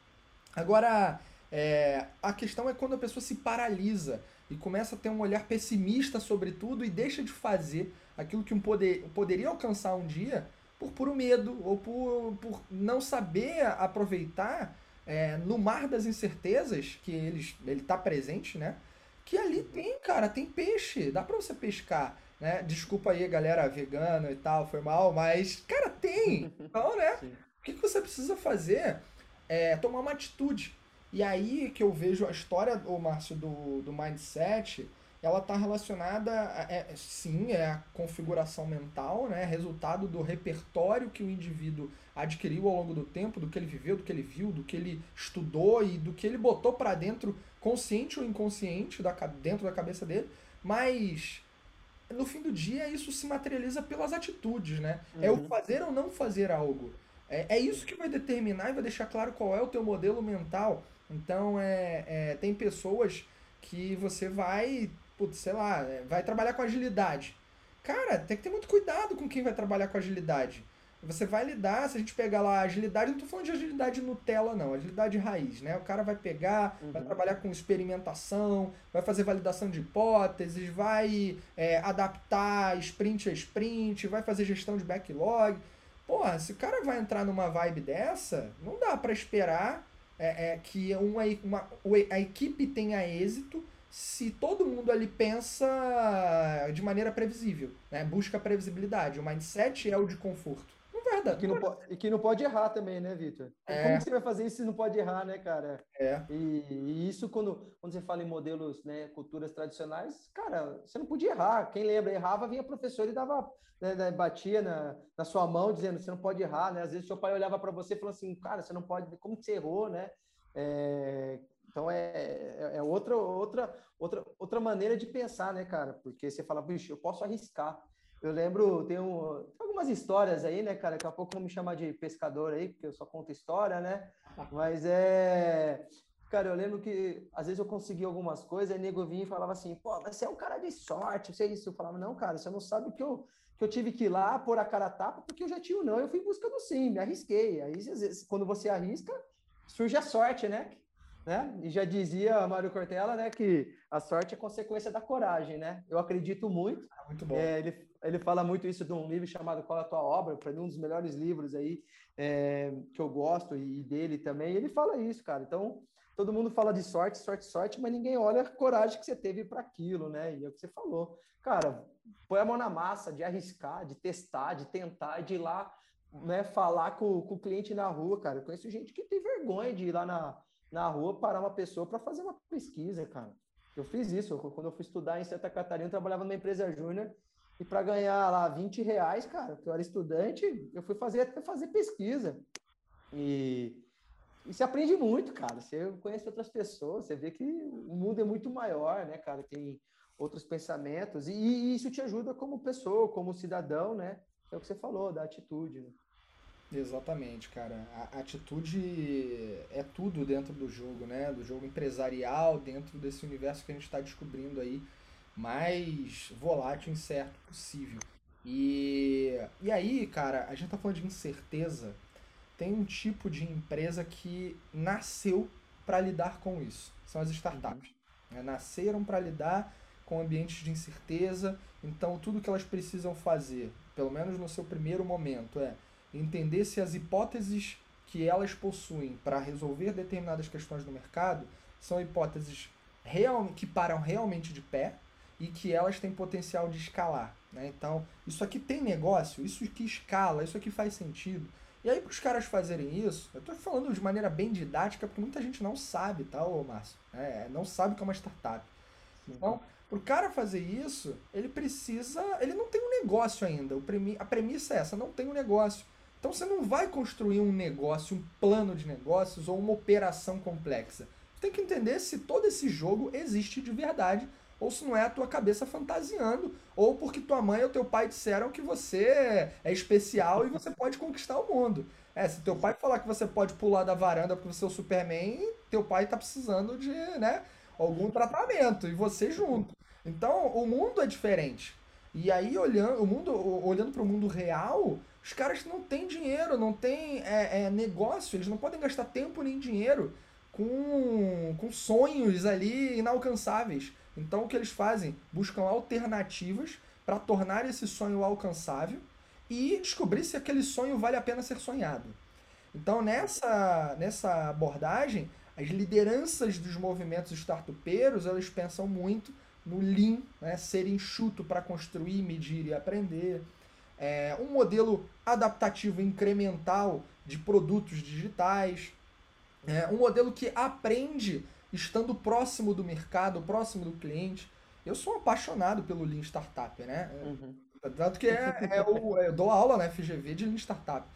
Agora, é, a questão é quando a pessoa se paralisa e começa a ter um olhar pessimista sobre tudo e deixa de fazer aquilo que um poder, poderia alcançar um dia por puro medo ou por, por não saber aproveitar é, no mar das incertezas que eles, ele está presente, né? que ali tem, cara, tem peixe, dá pra você pescar, né? Desculpa aí, galera vegana e tal, foi mal, mas, cara, tem. <laughs> Então, né? Sim. O que, que você precisa fazer é tomar uma atitude. E aí que eu vejo a história, o Márcio, do, do mindset, ela está relacionada, a, é, sim, é a configuração mental, né? Resultado do repertório que o indivíduo adquiriu ao longo do tempo, do que ele viveu, do que ele viu, do que ele estudou e do que ele botou para dentro, consciente ou inconsciente, da, dentro da cabeça dele. Mas no fim do dia isso se materializa pelas atitudes, né? Uhum. É o uhum. fazer ou não fazer algo. É, é isso que vai determinar e vai deixar claro qual é o teu modelo mental. Então, é, é tem pessoas que você vai putz, sei lá, é, vai trabalhar com agilidade. Cara, tem que ter muito cuidado com quem vai trabalhar com agilidade. Você vai lidar, se a gente pegar lá agilidade, não tô falando de agilidade Nutella, não, agilidade raiz, né? O cara vai pegar, uhum. vai trabalhar com experimentação, vai fazer validação de hipóteses, vai é, adaptar sprint a sprint, vai fazer gestão de backlog. Porra, se o cara vai entrar numa vibe dessa, não dá para esperar é, é, que uma, uma, a equipe tenha êxito se todo mundo ali pensa de maneira previsível, né? busca previsibilidade. O mindset é o de conforto. Não vai dar. E que não, pode, e que não pode errar também, né, Vitor? É. Como que você vai fazer isso se não pode errar, né, cara? É. E, e, isso, quando, quando você fala em modelos, né, culturas tradicionais, cara, você não podia errar. Quem lembra, errava, vinha professor e dava, né, né, batia na, na sua mão, dizendo, você não pode errar, né? Às vezes seu pai olhava para você e falou assim, cara, você não pode, como que você errou, né? É, então é, é, é outra, outra, outra, outra maneira de pensar, né, cara? Porque você fala, bicho, eu posso arriscar. Eu lembro, tem, um, tem algumas histórias aí, né, cara? Daqui a pouco vão me chamar de pescador aí, porque eu só conto história, né? <laughs> Mas é. Cara, eu lembro que às vezes eu conseguia algumas coisas, aí nego vinha e falava assim, pô, você é um cara de sorte, você é isso. Eu falava, não, cara, você não sabe que eu, que eu tive que ir lá, pôr a cara a tapa, porque eu já tinha o não, eu fui em busca do sim, me arrisquei. Aí, às vezes, quando você arrisca, surge a sorte, né? Né? E já dizia Mário Cortella, né, que a sorte é consequência da coragem, né? Eu acredito muito. Ah, muito bom. É, ele, ele fala muito isso de um livro chamado Qual é a Tua Obra, para mim um dos melhores livros aí é, que eu gosto e dele também. ele fala isso, cara. Então, todo mundo fala de sorte, sorte, sorte, mas ninguém olha a coragem que você teve para aquilo, né? E é o que você falou. Cara, põe a mão na massa de arriscar, de testar, de tentar, de ir lá né, falar com, com o cliente na rua, cara. Eu conheço gente que tem vergonha de ir lá na, na rua parar uma pessoa para fazer uma pesquisa, cara. Eu fiz isso. Quando eu fui estudar em Santa Catarina, eu trabalhava numa empresa júnior e para ganhar lá 20 reais, cara, que eu era estudante, eu fui fazer até fazer pesquisa. E, e você aprende muito, cara. Você conhece outras pessoas, você vê que o mundo é muito maior, né, cara? Tem outros pensamentos. E, e isso te ajuda como pessoa, como cidadão, né? É o que você falou, da atitude. Né? Exatamente, cara. A atitude é tudo dentro do jogo, né? Do jogo empresarial, dentro desse universo que a gente está descobrindo aí, mais volátil e incerto possível. E, e aí, cara, a gente tá falando de incerteza, tem um tipo de empresa que nasceu para lidar com isso. São as startups. Uhum. Nasceram para lidar com ambientes de incerteza. Então, tudo que elas precisam fazer, pelo menos no seu primeiro momento, é entender se as hipóteses que elas possuem para resolver determinadas questões do mercado são hipóteses real, que param realmente de pé e que elas têm potencial de escalar. Né? Então, isso aqui tem negócio, isso aqui escala, isso aqui faz sentido. E aí, para os caras fazerem isso, eu estou falando de maneira bem didática, porque muita gente não sabe, tá, ô Márcio? É, não sabe o que é uma startup. Então, para o cara fazer isso, ele precisa. Ele não tem um negócio ainda. O premi, a premissa é essa: não tem um negócio. Então você não vai construir um negócio, um plano de negócios ou uma operação complexa. Tem que entender se todo esse jogo existe de verdade ou se não é a tua cabeça fantasiando, ou porque tua mãe ou teu pai disseram que você é especial e você pode conquistar o mundo. É, se teu pai falar que você pode pular da varanda porque você é o Superman, teu pai tá precisando de, né, algum tratamento e você junto. Então, o mundo é diferente. E aí, olhando o mundo, olhando para o mundo real, os caras não têm dinheiro, não têm é, é, negócio, eles não podem gastar tempo nem dinheiro com, com sonhos ali inalcançáveis. Então o que eles fazem? Buscam alternativas para tornar esse sonho alcançável e descobrir se aquele sonho vale a pena ser sonhado. Então nessa, nessa abordagem, as lideranças dos movimentos startupeiros, elas pensam muito no Lean, né? ser enxuto para construir, medir e aprender. É, um modelo adaptativo incremental de produtos digitais. É, um modelo que aprende estando próximo do mercado, próximo do cliente. Eu sou apaixonado pelo Lean Startup, né? Uhum. Tanto que é, é o, eu dou aula na FGV de Lean Startup.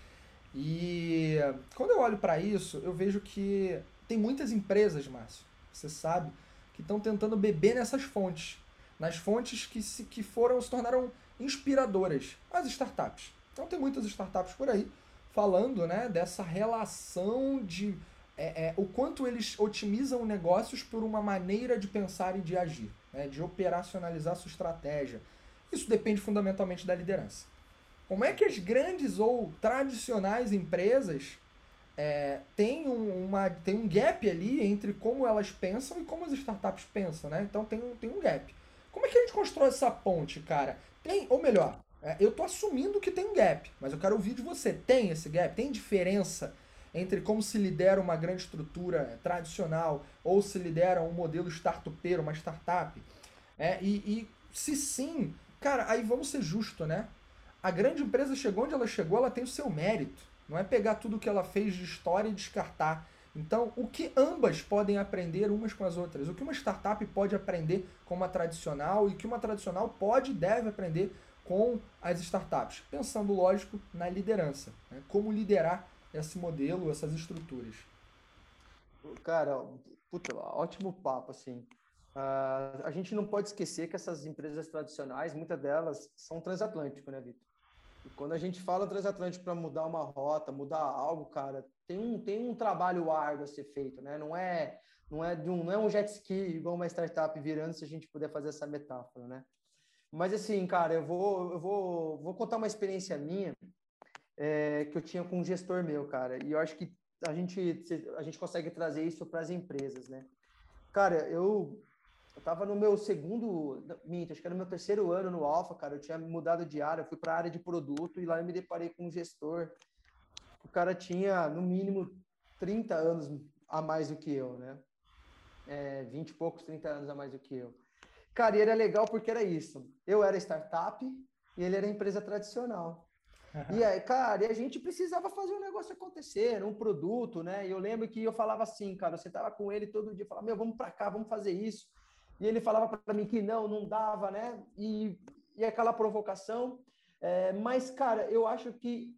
E quando eu olho para isso, eu vejo que tem muitas empresas, Márcio, você sabe, que estão tentando beber nessas fontes. Nas fontes que, se, que foram se tornaram inspiradoras, as startups. Então tem muitas startups por aí falando né, dessa relação de é, é, o quanto eles otimizam negócios por uma maneira de pensar e de agir, né, de operacionalizar sua estratégia. Isso depende fundamentalmente da liderança. Como é que as grandes ou tradicionais empresas é, têm, um, uma, têm um gap ali entre como elas pensam e como as startups pensam, né? Então tem, tem um gap. Como é que a gente constrói essa ponte, cara? Tem, ou melhor, é, eu tô assumindo que tem um gap, mas eu quero ouvir de você. Tem esse gap? Tem diferença entre como se lidera uma grande estrutura tradicional ou se lidera um modelo startupeiro, uma startup. É, e, e se sim, cara, aí vamos ser justos, né? A grande empresa chegou onde ela chegou, ela tem o seu mérito. Não é pegar tudo que ela fez de história e descartar. Então, o que ambas podem aprender umas com as outras? O que uma startup pode aprender com uma tradicional e que uma tradicional pode e deve aprender com as startups? Pensando, lógico, na liderança. Né? Como liderar esse modelo, essas estruturas. Cara, puta, ótimo papo, assim. Uh, a gente não pode esquecer que essas empresas tradicionais, muitas delas são transatlântico, né, Vitor? E quando a gente fala transatlântico para mudar uma rota, mudar algo, cara, tem um, tem um trabalho árduo a ser feito, né? Não é, não é, de um, não é um jet ski igual uma startup virando, se a gente puder fazer essa metáfora, né? Mas assim, cara, eu vou, eu vou, vou contar uma experiência minha é, que eu tinha com um gestor meu, cara. E eu acho que a gente, a gente consegue trazer isso para as empresas, né? Cara, eu eu tava no meu segundo, minto, acho que era no meu terceiro ano no Alfa, cara. Eu tinha mudado de área, fui para a área de produto e lá eu me deparei com um gestor. O cara tinha, no mínimo, 30 anos a mais do que eu, né? É, 20 e poucos, 30 anos a mais do que eu. Cara, e era legal porque era isso. Eu era startup e ele era empresa tradicional. E aí, cara, e a gente precisava fazer um negócio acontecer, um produto, né? E eu lembro que eu falava assim, cara, você tava com ele todo dia, falava, meu, vamos para cá, vamos fazer isso. E ele falava para mim que não, não dava, né? E, e aquela provocação. É, mas, cara, eu acho que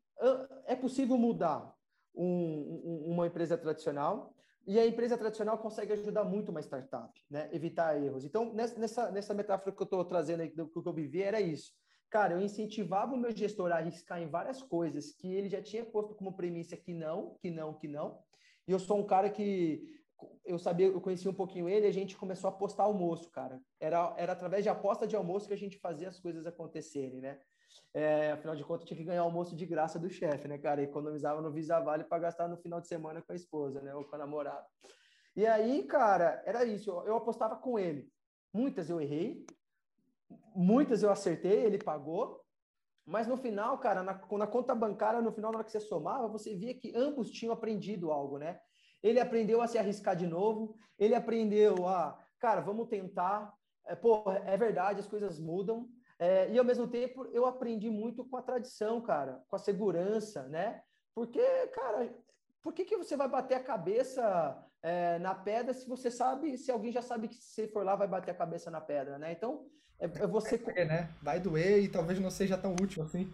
é possível mudar um, um, uma empresa tradicional e a empresa tradicional consegue ajudar muito uma startup, né? Evitar erros. Então, nessa, nessa metáfora que eu estou trazendo aí, do que eu vivi, era isso cara, eu incentivava o meu gestor a arriscar em várias coisas que ele já tinha posto como premissa que não, que não, que não. E eu sou um cara que eu sabia, eu conhecia um pouquinho ele, a gente começou a postar almoço, cara. Era, era através de aposta de almoço que a gente fazia as coisas acontecerem, né? É, afinal de contas, tinha que ganhar almoço de graça do chefe, né, cara? Economizava no Visa Vale para gastar no final de semana com a esposa, né? Ou com a namorada. E aí, cara, era isso. Eu, apostava com ele. Muitas eu errei, muitas eu acertei, ele pagou. Mas no final, cara, na, na conta bancária, no final, na hora que você somava, você via que ambos tinham aprendido algo, né? Ele aprendeu a se arriscar de novo, ele aprendeu a, cara, vamos tentar. É, pô, é verdade, as coisas mudam. É, e ao mesmo tempo, eu aprendi muito com a tradição, cara, com a segurança, né? Porque, cara, por que, que você vai bater a cabeça é, na pedra se você sabe, se alguém já sabe que se for lá vai bater a cabeça na pedra, né? Então, é, é você. É, né? Vai doer e talvez não seja tão útil assim.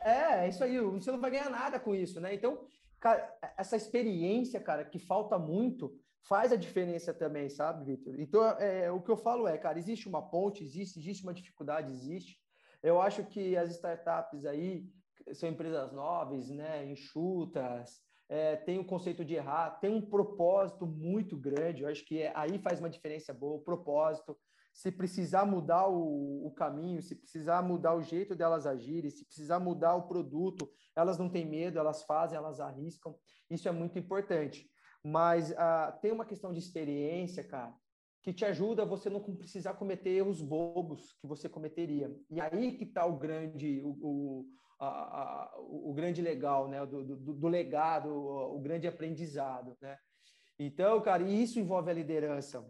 É, é isso aí, você não vai ganhar nada com isso, né? Então, cara, essa experiência, cara, que falta muito, faz a diferença também, sabe, Vitor? Então, é, o que eu falo é, cara, existe uma ponte, existe, existe uma dificuldade, existe. Eu acho que as startups aí são empresas novas, né, enxutas, é, tem o conceito de errar, tem um propósito muito grande. Eu acho que é, aí faz uma diferença boa, o propósito. Se precisar mudar o, o, caminho, se precisar mudar o jeito delas agirem, se precisar mudar o produto, elas não têm medo, elas fazem, elas arriscam. Isso é muito importante. Mas ah, tem uma questão de experiência, cara, que te ajuda a você não precisar cometer erros bobos que você cometeria. E aí que está o grande, o, o, a, a, o grande legal, né? Do, do, do legado, o, o, grande aprendizado, né? Então, cara, isso envolve a liderança.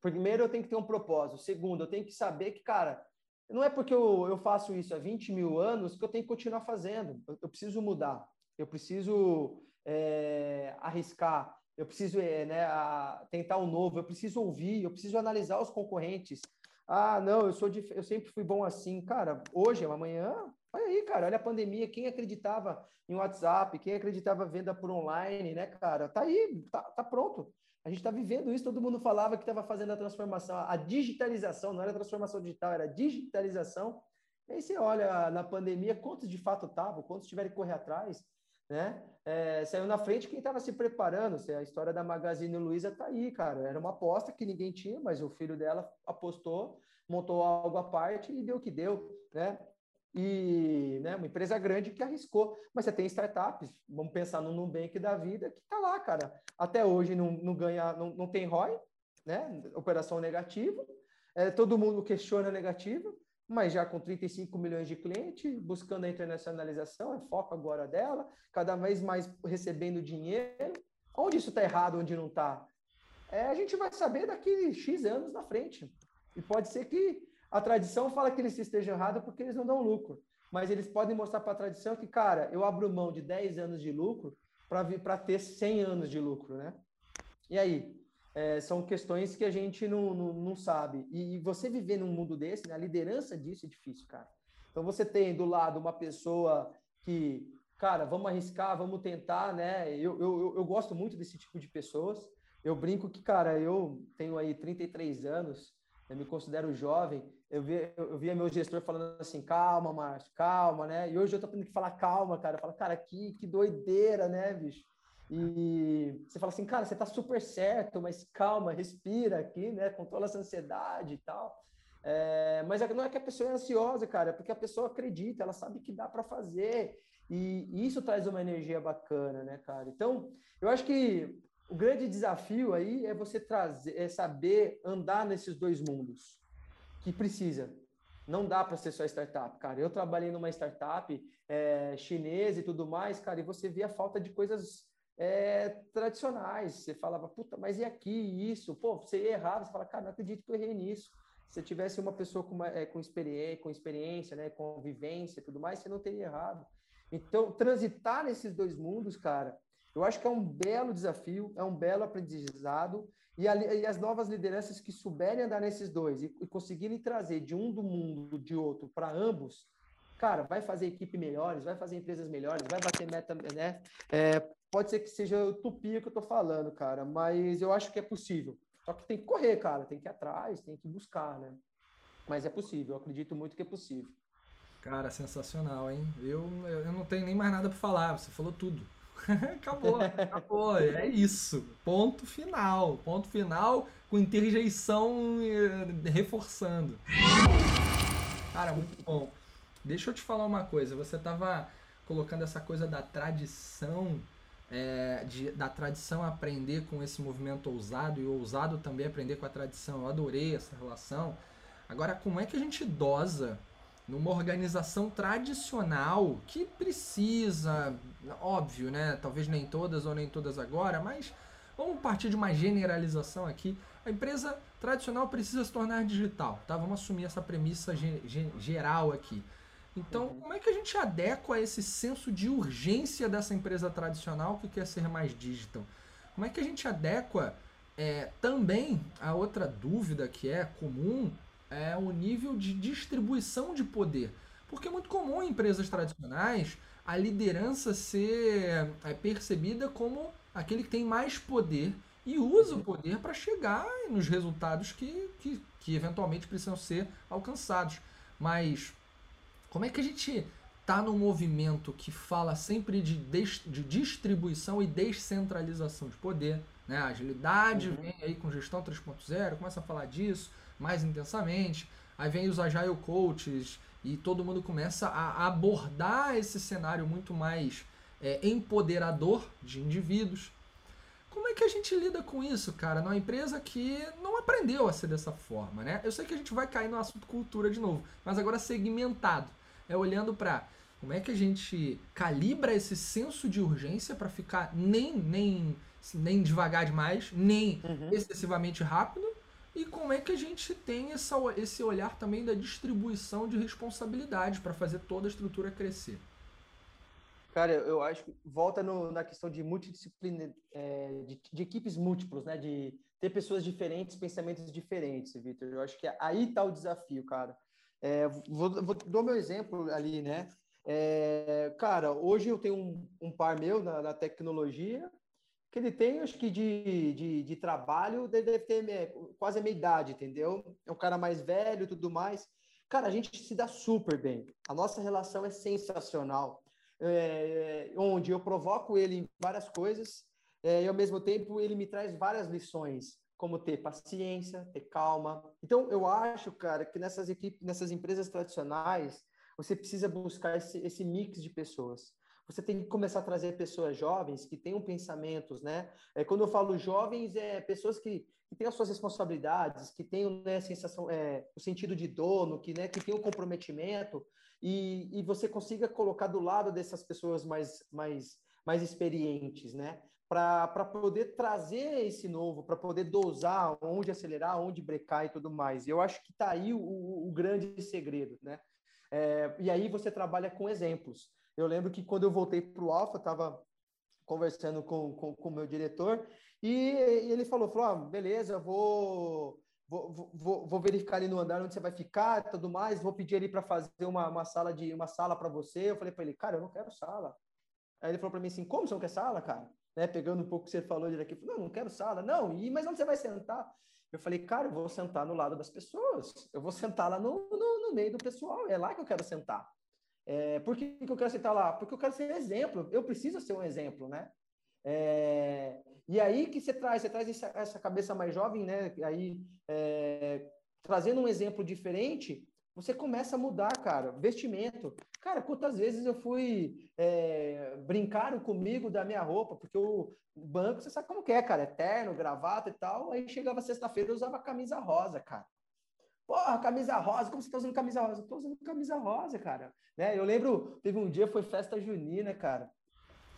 Primeiro, eu tenho que ter um propósito. Segundo, eu tenho que saber que, cara, não é porque eu, eu faço isso há 20 mil anos que eu tenho que continuar fazendo. Eu, eu preciso mudar. Eu preciso é, arriscar, eu preciso é, né, a, tentar um novo, eu preciso ouvir, eu preciso analisar os concorrentes. Ah, não, eu sou eu sempre fui bom assim, cara. Hoje, amanhã, olha aí, cara, olha a pandemia. Quem acreditava em WhatsApp, quem acreditava venda por online, né, cara? Tá aí, tá, tá pronto. A gente está vivendo isso. Todo mundo falava que estava fazendo a transformação, a digitalização, não era transformação digital, era digitalização. E aí você olha na pandemia, quantos de fato estavam, quantos tiveram que correr atrás né? É, saiu na frente quem estava se preparando. A história da Magazine Luiza tá aí, cara. Era uma aposta que ninguém tinha, mas o filho dela apostou, montou algo à parte e deu o que deu, né? E né, uma empresa grande que arriscou. Mas você tem startups, vamos pensar no Nubank da vida, que tá lá, cara. Até hoje não, não ganha, não, não tem ROI, né? Operação negativa. É, todo mundo questiona negativa mas já com 35 milhões de clientes, buscando a internacionalização, é foco agora dela, cada vez mais recebendo dinheiro. Onde isso está errado, onde não está? É, a gente vai saber daqui X anos na frente. E pode ser que a tradição fala que eles estejam errados porque eles não dão lucro. Mas eles podem mostrar para a tradição que, cara, eu abro mão de 10 anos de lucro para ter 100 anos de lucro, né? E aí? É, são questões que a gente não, não, não sabe. E, e, você viver num mundo desse, né, a liderança disso é difícil, cara. Então você tem do lado uma pessoa que, cara, vamos arriscar, vamos tentar, né? Eu, eu, eu gosto muito desse tipo de pessoas. Eu brinco que, cara, eu tenho aí 33 anos, eu me considero jovem. Eu via, eu via meu gestor falando assim, calma, Márcio, calma, né? E hoje eu tô tendo que falar calma, cara. Fala, cara, que, que doideira, né, bicho? E você fala assim, cara, você está super certo, mas calma, respira aqui, né? Controla essa ansiedade e tal. É, mas é não é que a pessoa é ansiosa, cara, é porque a pessoa acredita, ela sabe que dá para fazer. E, e isso traz uma energia bacana, né, cara? Então, eu acho que o grande desafio aí é você trazer, é saber andar nesses dois mundos que precisa. Não dá para ser só startup, cara. Eu trabalhei numa startup é, chinesa e tudo mais, cara, e você vê a falta de coisas é, tradicionais. Você falava, puta, mas e aqui isso? Pô, você errava, você fala, cara, não acredito que eu errei nisso. Se tivesse uma pessoa com, uma, é, com, experiência, com experiência, né, com vivência e tudo mais, você não teria errado. Então, transitar nesses dois mundos, cara, eu acho que é um belo desafio, é um belo aprendizado, e, a, e as novas lideranças que souberem andar nesses dois e, e conseguirem trazer de um do mundo de outro para ambos, cara, vai fazer equipe melhores, vai fazer empresas melhores, vai bater meta, né? É, pode ser que seja utopia que eu tô falando, cara, mas eu acho que é possível. Só que tem que correr, cara, tem que ir atrás, tem que buscar, né? Mas é possível, eu acredito muito que é possível. Cara, sensacional, hein? Eu, eu não tenho nem mais nada para falar, você falou tudo. <laughs> acabou, acabou. É isso. Ponto final. Ponto final com interjeição eh, reforçando. Cara, muito bom. Deixa eu te falar uma coisa. Você estava colocando essa coisa da tradição, é, de, da tradição aprender com esse movimento ousado e ousado também aprender com a tradição. Eu adorei essa relação. Agora, como é que a gente dosa numa organização tradicional que precisa, óbvio, né? Talvez nem todas ou nem todas agora, mas vamos partir de uma generalização aqui. A empresa tradicional precisa se tornar digital, tá? Vamos assumir essa premissa geral aqui. Então, uhum. como é que a gente adequa esse senso de urgência dessa empresa tradicional que quer ser mais digital? Como é que a gente adequa é, também a outra dúvida que é comum é o nível de distribuição de poder. Porque é muito comum em empresas tradicionais a liderança ser é, percebida como aquele que tem mais poder e usa o poder para chegar nos resultados que, que, que eventualmente precisam ser alcançados. Mas como é que a gente está no movimento que fala sempre de, des, de distribuição e descentralização de poder? Né? A agilidade uhum. vem aí com gestão 3.0, começa a falar disso mais intensamente. Aí vem os Agile Coaches e todo mundo começa a abordar esse cenário muito mais é, empoderador de indivíduos. Como é que a gente lida com isso, cara, numa empresa que não aprendeu a ser dessa forma, né? Eu sei que a gente vai cair no assunto cultura de novo, mas agora segmentado. É olhando para como é que a gente calibra esse senso de urgência para ficar nem, nem, nem devagar demais, nem uhum. excessivamente rápido, e como é que a gente tem essa, esse olhar também da distribuição de responsabilidade para fazer toda a estrutura crescer? Cara, eu acho que volta no, na questão de multidisciplina, é, de, de, equipes múltiplos, né? De ter pessoas diferentes, pensamentos diferentes, Vitor. Eu acho que aí está o desafio, cara. É, vou, vou dou meu exemplo ali, né? É, cara, hoje eu tenho um, um par meu na, na tecnologia que ele tem, acho que de, de, de trabalho, deve ter é, quase a minha idade, entendeu? É um cara mais velho e tudo mais. Cara, a gente se dá super bem. A nossa relação é sensacional. É, onde eu provoco ele em várias coisas é, e, ao mesmo tempo, ele me traz várias lições, como ter paciência, ter calma. Então, eu acho, cara, que nessas equipes, nessas empresas tradicionais, você precisa buscar esse, esse mix de pessoas você tem que começar a trazer pessoas jovens que tenham pensamentos, né? É, quando eu falo jovens, é pessoas que, que têm as suas responsabilidades, que tenham né, sensação, é, o sentido de dono, que, né, que tenham comprometimento, e, e você consiga colocar do lado dessas pessoas mais, mais, mais experientes, né? Para poder trazer esse novo, para poder dosar onde acelerar, onde brecar e tudo mais. E eu acho que está aí o, o, grande segredo, né? É, e aí você trabalha com exemplos. Eu lembro que quando eu voltei para o Alfa, estava conversando com o com, com meu diretor e, e, ele falou, falou, ah, beleza, vou, vou, vou, vou, verificar ali no andar onde você vai ficar tudo mais, vou pedir ali para fazer uma, uma sala de uma sala para você. Eu falei para ele, cara, eu não quero sala. Aí ele falou para mim assim, como você não quer sala, cara? Né, pegando um pouco o que você falou de aqui, não, não quero sala. Não, e mas onde você vai sentar? Eu falei, cara, eu vou sentar no lado das pessoas. Eu vou sentar lá no, no, no meio do pessoal. É lá que eu quero sentar. É, por que, que eu quero citar lá? Porque eu quero ser exemplo, eu preciso ser um exemplo, né? É, e aí que você traz, você traz essa, essa cabeça mais jovem, né? Aí, é, trazendo um exemplo diferente, você começa a mudar, cara. Vestimento. Cara, quantas vezes eu fui. É, brincaram comigo da minha roupa, porque o banco, você sabe como que é, cara? Eterno, gravata e tal. Aí chegava sexta-feira, eu usava camisa rosa, cara. Porra, camisa rosa, como você tá usando camisa rosa? Eu tô usando camisa rosa, cara. Né? Eu lembro, teve um dia, foi festa junina, cara.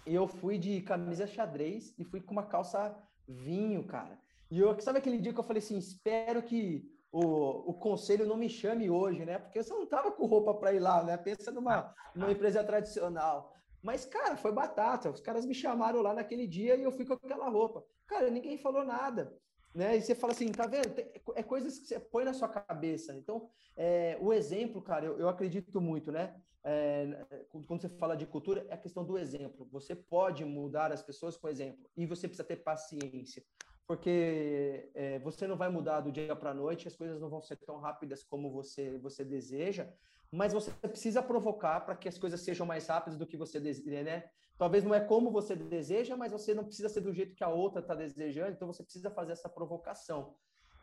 E eu fui de camisa xadrez e fui com uma calça vinho, cara. E eu, sabe aquele dia que eu falei assim, espero que o, o conselho não me chame hoje, né? Porque eu não tava com roupa para ir lá, né? Pensa numa, numa <laughs> empresa tradicional. Mas, cara, foi batata. Os caras me chamaram lá naquele dia e eu fui com aquela roupa. Cara, ninguém falou nada né? E você fala assim, tá vendo? É coisas que você põe na sua cabeça. Então, é, o exemplo, cara, eu, eu acredito muito, né? É, quando você fala de cultura, é a questão do exemplo. Você pode mudar as pessoas com exemplo e você precisa ter paciência. Porque é, você não vai mudar do dia para a noite, as coisas não vão ser tão rápidas como você, você deseja, mas você precisa provocar para que as coisas sejam mais rápidas do que você deseja, né? Talvez não é como você deseja, mas você não precisa ser do jeito que a outra está desejando, então você precisa fazer essa provocação.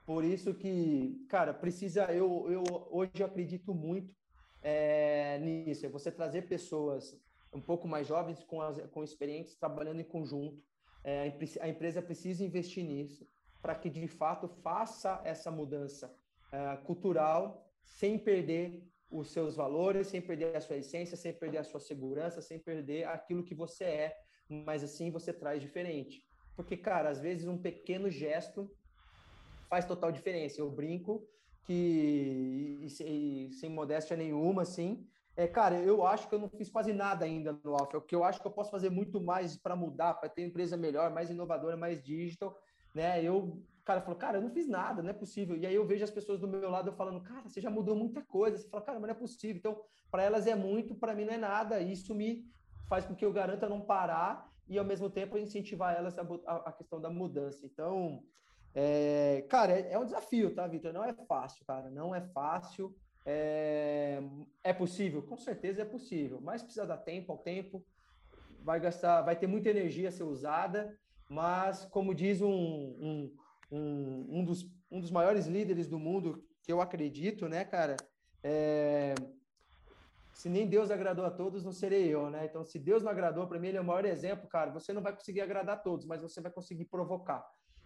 Por isso que, cara, precisa, eu, eu hoje acredito muito é, nisso, é você trazer pessoas um pouco mais jovens, com, as, com experientes, trabalhando em conjunto, é, a empresa precisa investir nisso para que de fato faça essa mudança é, cultural sem perder os seus valores, sem perder a sua essência, sem perder a sua segurança, sem perder aquilo que você é, mas assim você traz diferente. Porque, cara, às vezes um pequeno gesto faz total diferença. Eu brinco que, e, e, sem modéstia nenhuma, assim, é, cara, eu acho que eu não fiz quase nada ainda no Alpha, que eu acho que eu posso fazer muito mais para mudar, para ter empresa melhor, mais inovadora, mais digital, né? Eu, cara, falou, cara, eu não fiz nada, não é possível. E aí eu vejo as pessoas do meu lado falando, cara, você já mudou muita coisa. Você fala, cara, mas não é possível. Então, para elas é muito, para mim não é nada. Isso me faz com que eu garanta não parar e ao mesmo tempo incentivar elas a, a, a questão da mudança. Então, é, cara, é, é um desafio, tá, Vitor? Não é fácil, cara, não é fácil. É, é possível? Com certeza é possível, mas precisa dar tempo ao tempo, vai gastar, vai ter muita energia a ser usada, mas como diz um, um, um, um, dos, um dos maiores líderes do mundo, que eu acredito, né, cara, é, se nem Deus agradou a todos, não serei eu, né? Então, se Deus não agradou, para mim, ele é o maior exemplo, cara. Você não vai conseguir agradar a todos, mas você vai conseguir provocar.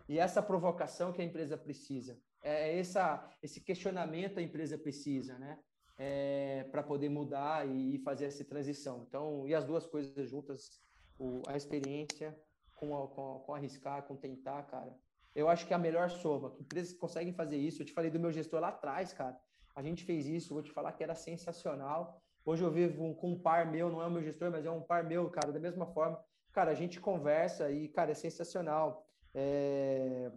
E essa provocação que a empresa precisa. É, é essa, esse questionamento a empresa precisa, né? É, para poder mudar e fazer essa transição. Então, e as duas coisas juntas, o, a experiência com, a, com, com, arriscar, com tentar, cara. Eu acho que é a melhor soma. Empresas que conseguem fazer isso. Eu te falei do meu gestor lá atrás, cara. A gente fez isso, vou te falar que era sensacional. Hoje eu vivo um, com um par meu, não é o meu gestor, mas é um par meu, cara, da mesma forma. Cara, a gente conversa e, cara, é sensacional. É,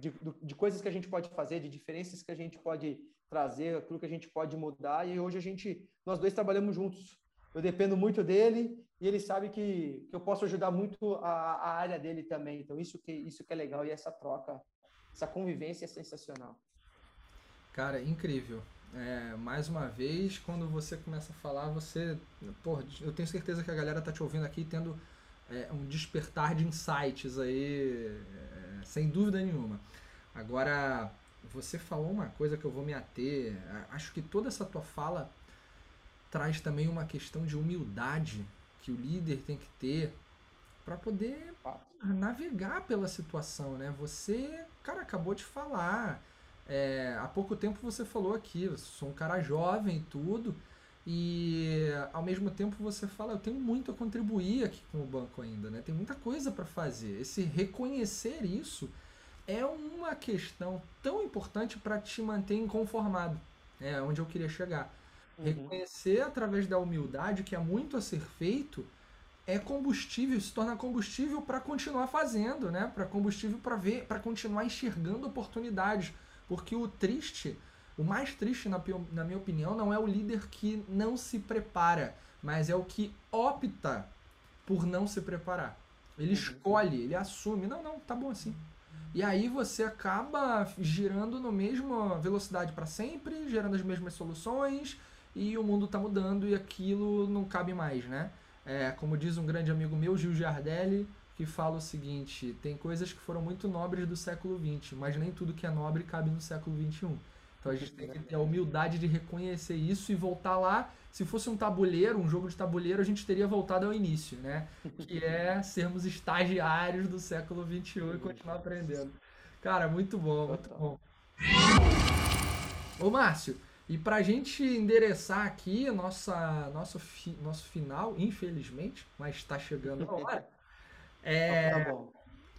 de, de, coisas que a gente pode fazer, de diferenças que a gente pode trazer, aquilo que a gente pode mudar. E hoje a gente, nós dois trabalhamos juntos. Eu dependo muito dele e ele sabe que, que eu posso ajudar muito a, a área dele também. Então isso que isso que é legal e essa troca, essa convivência é sensacional. Cara, incrível. É, mais uma vez, quando você começa a falar, você, porra, eu tenho certeza que a galera tá te ouvindo aqui tendo é, um despertar de insights aí sem dúvida nenhuma. Agora, você falou uma coisa que eu vou me ater. Acho que toda essa tua fala traz também uma questão de humildade que o líder tem que ter para poder navegar pela situação, né? Você, cara, acabou de falar. É, há pouco tempo você falou aqui, sou um cara jovem e tudo, e ao mesmo tempo você fala, eu tenho muito a contribuir aqui com o banco ainda, né? Tem muita coisa para fazer. Esse reconhecer isso é uma questão tão importante para te manter inconformado. É onde eu queria chegar. Uhum. Reconhecer através da humildade que há muito a ser feito é combustível, se torna combustível para continuar fazendo, né? Para combustível para ver, para continuar enxergando oportunidades, porque o triste o mais triste, na, na minha opinião, não é o líder que não se prepara, mas é o que opta por não se preparar. Ele uhum. escolhe, ele assume, não, não, tá bom assim. E aí você acaba girando na mesma velocidade para sempre, gerando as mesmas soluções, e o mundo está mudando e aquilo não cabe mais, né? É, como diz um grande amigo meu, Gil Giardelli, que fala o seguinte: tem coisas que foram muito nobres do século XX, mas nem tudo que é nobre cabe no século XXI. Então a gente tem que ter a humildade de reconhecer isso e voltar lá. Se fosse um tabuleiro, um jogo de tabuleiro, a gente teria voltado ao início, né? Que é sermos estagiários do século XXI e continuar aprendendo. Cara, muito bom, muito bom. Ô Márcio, e pra gente endereçar aqui nossa, nosso, fi, nosso final, infelizmente, mas está chegando a hora. É, tá bom.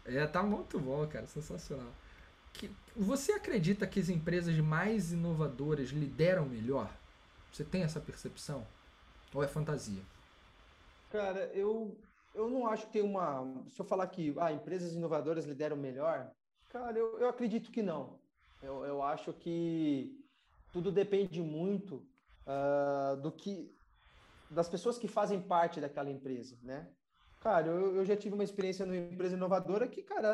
É, tá muito bom, cara, sensacional que você acredita que as empresas mais inovadoras lideram melhor? Você tem essa percepção? Ou é fantasia? Cara, eu, eu não acho que tem uma. Se eu falar que ah, empresas inovadoras lideram melhor, cara, eu, eu acredito que não. Eu, eu acho que tudo depende muito uh, do que das pessoas que fazem parte daquela empresa, né? Cara, eu, eu já tive uma experiência numa empresa inovadora que, cara,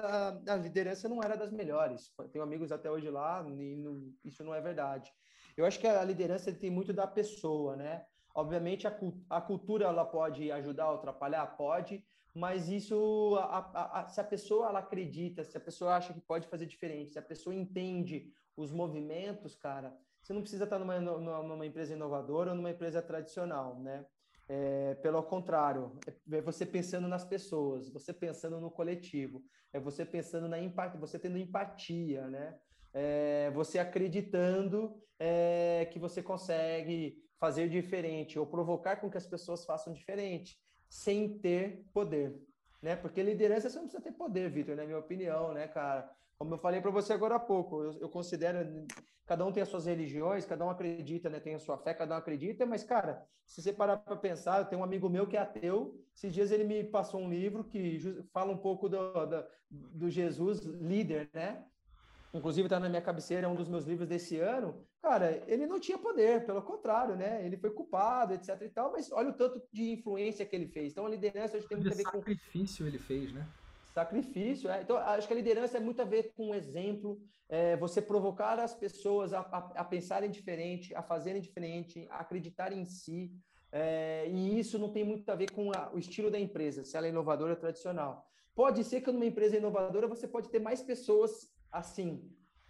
a, a liderança não era das melhores. Tenho amigos até hoje lá e não, isso não é verdade. Eu acho que a liderança tem muito da pessoa, né? Obviamente, a, a cultura ela pode ajudar ou atrapalhar? Pode, mas isso, a, a, se a pessoa ela acredita, se a pessoa acha que pode fazer diferente, se a pessoa entende os movimentos, cara, você não precisa estar numa, numa empresa inovadora ou numa empresa tradicional, né? É, pelo contrário, é você pensando nas pessoas, você pensando no coletivo, é você pensando na empatia, você tendo empatia, né? É, você acreditando é, que você consegue fazer diferente ou provocar com que as pessoas façam diferente sem ter poder, né? Porque liderança você não precisa ter poder, Vitor, na minha opinião, né, cara? Como eu falei para você agora há pouco, eu, eu, considero cada um tem as suas religiões, cada um acredita, né? Tem a sua fé, cada um acredita, mas cara, se você parar para pensar, eu tenho um amigo meu que é ateu. Esses dias ele me passou um livro que fala um pouco do, do, do Jesus líder, né? inclusive está na minha cabeceira, é um dos meus livros desse ano, cara, ele não tinha poder, pelo contrário, né? Ele foi culpado, etc e tal, mas olha o tanto de influência que ele fez. Então a liderança hoje tem muito a ver com sacrifício ele fez, né? Sacrifício, é. Então acho que a liderança é muito a ver com um exemplo, é, você provocar as pessoas a, a, a, pensarem diferente, a fazerem diferente, a acreditarem em si. É, e isso não tem muito a ver com a, o estilo da empresa, se ela é inovadora ou tradicional. Pode ser que numa empresa inovadora você pode ter mais pessoas assim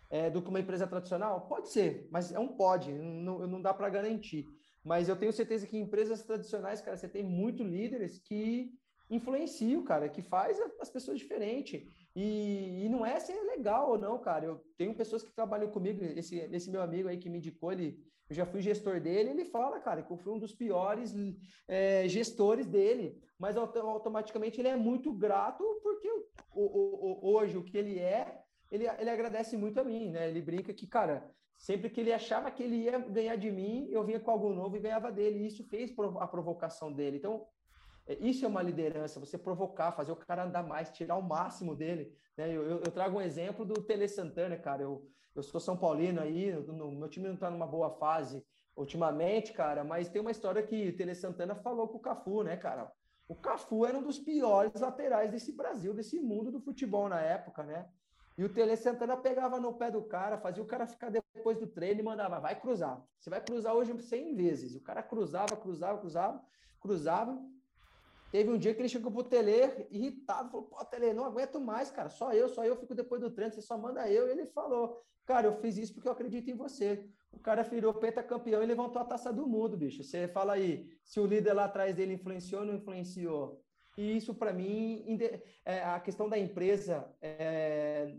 é, do que uma empresa tradicional? Pode ser, mas é um pode, não, não dá para garantir. Mas eu tenho certeza que em empresas tradicionais, cara, você tem muito líderes que influenciam, cara, que faz as pessoas diferentes. E, e não é se é legal ou não, cara. Eu tenho pessoas que trabalham comigo, esse, esse meu amigo aí que me indicou, ele, eu já fui gestor dele, ele fala, cara, que eu fui um dos piores é, gestores dele, mas automaticamente ele é muito grato porque o, o, o, hoje o que ele é ele, ele agradece muito a mim, né? Ele brinca que, cara, sempre que ele achava que ele ia ganhar de mim, eu vinha com algo novo e ganhava dele. E isso fez a provocação dele. Então, isso é uma liderança, você provocar, fazer o cara andar mais, tirar o máximo dele. Né? Eu, eu, eu trago um exemplo do Tele Santana, cara. Eu, eu sou São Paulino aí, no, meu time não está numa boa fase ultimamente, cara, mas tem uma história que o Tele Santana falou com o Cafu, né, cara? O Cafu era um dos piores laterais desse Brasil, desse mundo do futebol na época, né? E o Tele Santana pegava no pé do cara, fazia o cara ficar depois do treino e mandava, vai cruzar. Você vai cruzar hoje 100 vezes. O cara cruzava, cruzava, cruzava, cruzava. Teve um dia que ele chegou pro Tele irritado, falou, pô, Tele, não aguento mais, cara, só eu, só eu fico depois do treino, você só manda eu. E ele falou, cara, eu fiz isso porque eu acredito em você. O cara virou pentacampeão e levantou a taça do mundo, bicho. Você fala aí, se o líder lá atrás dele influenciou ou não influenciou? E isso, para mim, é, a questão da empresa é,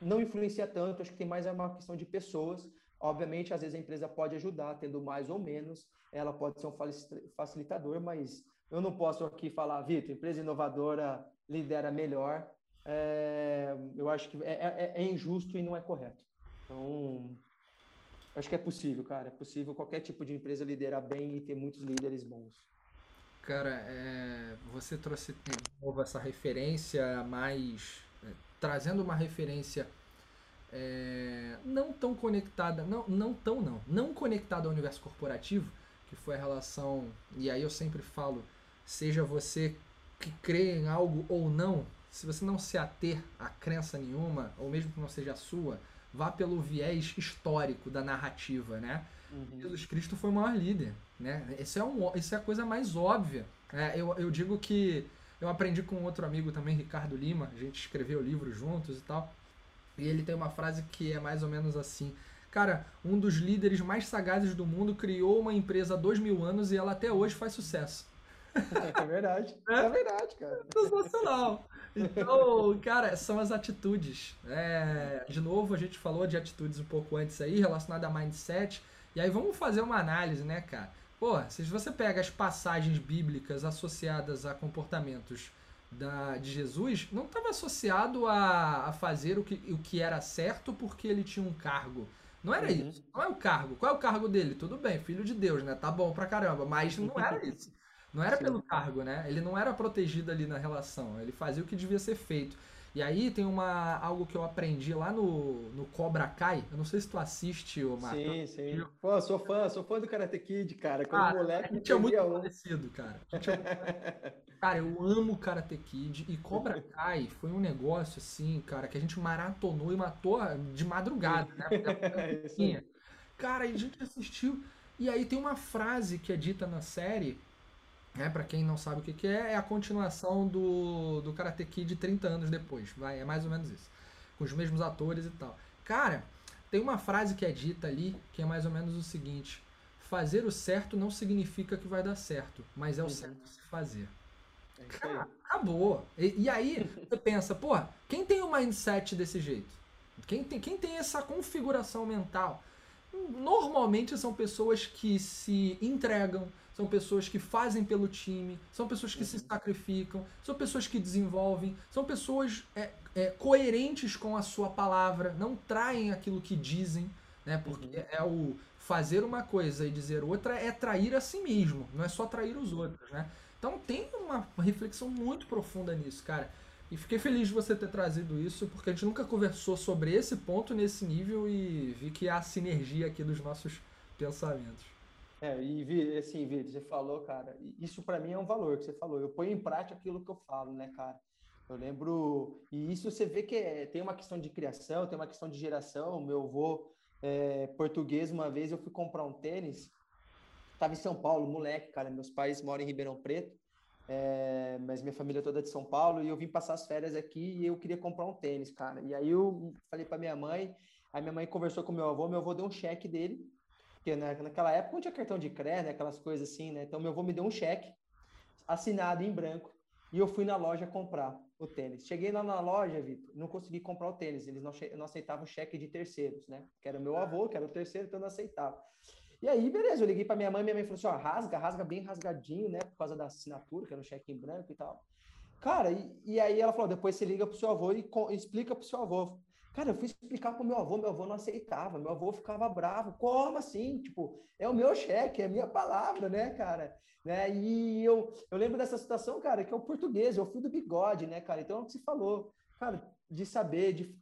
não influencia tanto, acho que tem mais uma questão de pessoas. Obviamente, às vezes a empresa pode ajudar, tendo mais ou menos, ela pode ser um facilitador, mas eu não posso aqui falar, Vitor, empresa inovadora lidera melhor. É, eu acho que é, é, é, injusto e não é correto. Então, acho que é possível, cara. É possível qualquer tipo de empresa liderar bem e ter muitos líderes bons. Cara, é, você trouxe de novo essa referência mais. É, trazendo uma referência é, não tão conectada, não, não tão não, não conectada ao universo corporativo, que foi a relação, e aí eu sempre falo, seja você que crê em algo ou não, se você não se ater a crença nenhuma, ou mesmo que não seja a sua, vá pelo viés histórico da narrativa, né? Uhum. Jesus Cristo foi o maior líder, né? Isso é, um, isso é a coisa mais óbvia. É, eu, eu digo que eu aprendi com outro amigo também, Ricardo Lima, a gente escreveu livros juntos e tal, e ele tem uma frase que é mais ou menos assim. Cara, um dos líderes mais sagazes do mundo criou uma empresa há dois mil anos e ela até hoje faz sucesso. É verdade, é, é verdade, cara. Sensacional. Então, cara, são as atitudes. É, de novo, a gente falou de atitudes um pouco antes aí, relacionada a mindset. E aí vamos fazer uma análise, né, cara? Pô, se você pega as passagens bíblicas associadas a comportamentos da, de Jesus, não estava associado a, a fazer o que, o que era certo porque ele tinha um cargo. Não era uhum. isso. Não é o cargo. Qual é o cargo dele? Tudo bem, filho de Deus, né? Tá bom pra caramba. Mas não era isso. Não era Sim. pelo cargo, né? Ele não era protegido ali na relação. Ele fazia o que devia ser feito. E aí tem uma algo que eu aprendi lá no, no Cobra Kai. Eu não sei se tu assiste, o Marco. Sim, sim. Pô, sou fã, sou fã do Karate Kid, cara. Como ah, moleque, a gente é muito um. parecido, cara. É. Cara, eu amo Karate Kid e Cobra <laughs> Kai foi um negócio assim, cara, que a gente maratonou e matou de madrugada, né? <laughs> É cara, a gente assistiu. E aí tem uma frase que é dita na série, né? Pra quem não sabe o que, que é, é a continuação do, do Karate Kid 30 anos depois. Vai, é mais ou menos isso. Com os mesmos atores e tal. Cara, tem uma frase que é dita ali que é mais ou menos o seguinte: fazer o certo não significa que vai dar certo, mas é o uhum. certo se fazer. É Cara, acabou. E, e, aí você pensa, porra, quem tem o um mindset desse jeito? Quem tem, quem tem essa configuração mental? Normalmente são pessoas que se entregam, são pessoas que fazem pelo time, são pessoas que uhum. se sacrificam, são pessoas que desenvolvem, são pessoas é, é, coerentes com a sua palavra, não traem aquilo que dizem, né? Porque uhum. é o fazer uma coisa e dizer outra é trair a si mesmo, não é só trair os outros, né? Então tem uma reflexão muito profunda nisso, cara. E fiquei feliz de você ter trazido isso, porque a gente nunca conversou sobre esse ponto nesse nível e vi que há sinergia aqui dos nossos pensamentos. É, e assim, Vitor, você falou, cara, isso para mim é um valor que você falou. Eu ponho em prática aquilo que eu falo, né, cara? Eu lembro, e isso você vê que é, tem uma questão de criação, tem uma questão de geração. Meu avô é, português, uma vez eu fui comprar um tênis, tava em São Paulo, moleque, cara. Meus pais moram em Ribeirão Preto, é, mas minha família é toda de São Paulo, e eu vim passar as férias aqui e eu queria comprar um tênis, cara. E aí eu falei para minha mãe, aí minha mãe conversou com meu avô, meu avô deu um cheque dele, porque né, naquela época não tinha cartão de crédito, né, aquelas coisas assim, né? Então meu avô me deu um cheque assinado em branco e eu fui na loja comprar o tênis. Cheguei lá na loja, Vitor, não consegui comprar o tênis. Eles não, aceitavam cheque de terceiros, né? Que era meu avô, que era o terceiro, então não aceitava. E aí, beleza, eu liguei para minha mãe, minha mãe falou assim: ó, rasga, rasga bem rasgadinho, né? Por causa da assinatura, que era um cheque em branco e tal. Cara, e, e aí ela falou: depois você liga pro seu avô e, e explica pro seu avô. Cara, eu fui explicar pro meu avô, meu avô não aceitava, meu avô ficava bravo. Como assim? Tipo, é o meu cheque, é a minha palavra, né, cara? Né? E eu, eu lembro dessa situação, cara, que é o português, eu fui do bigode, né, cara? Então é o que você falou, cara, de saber, de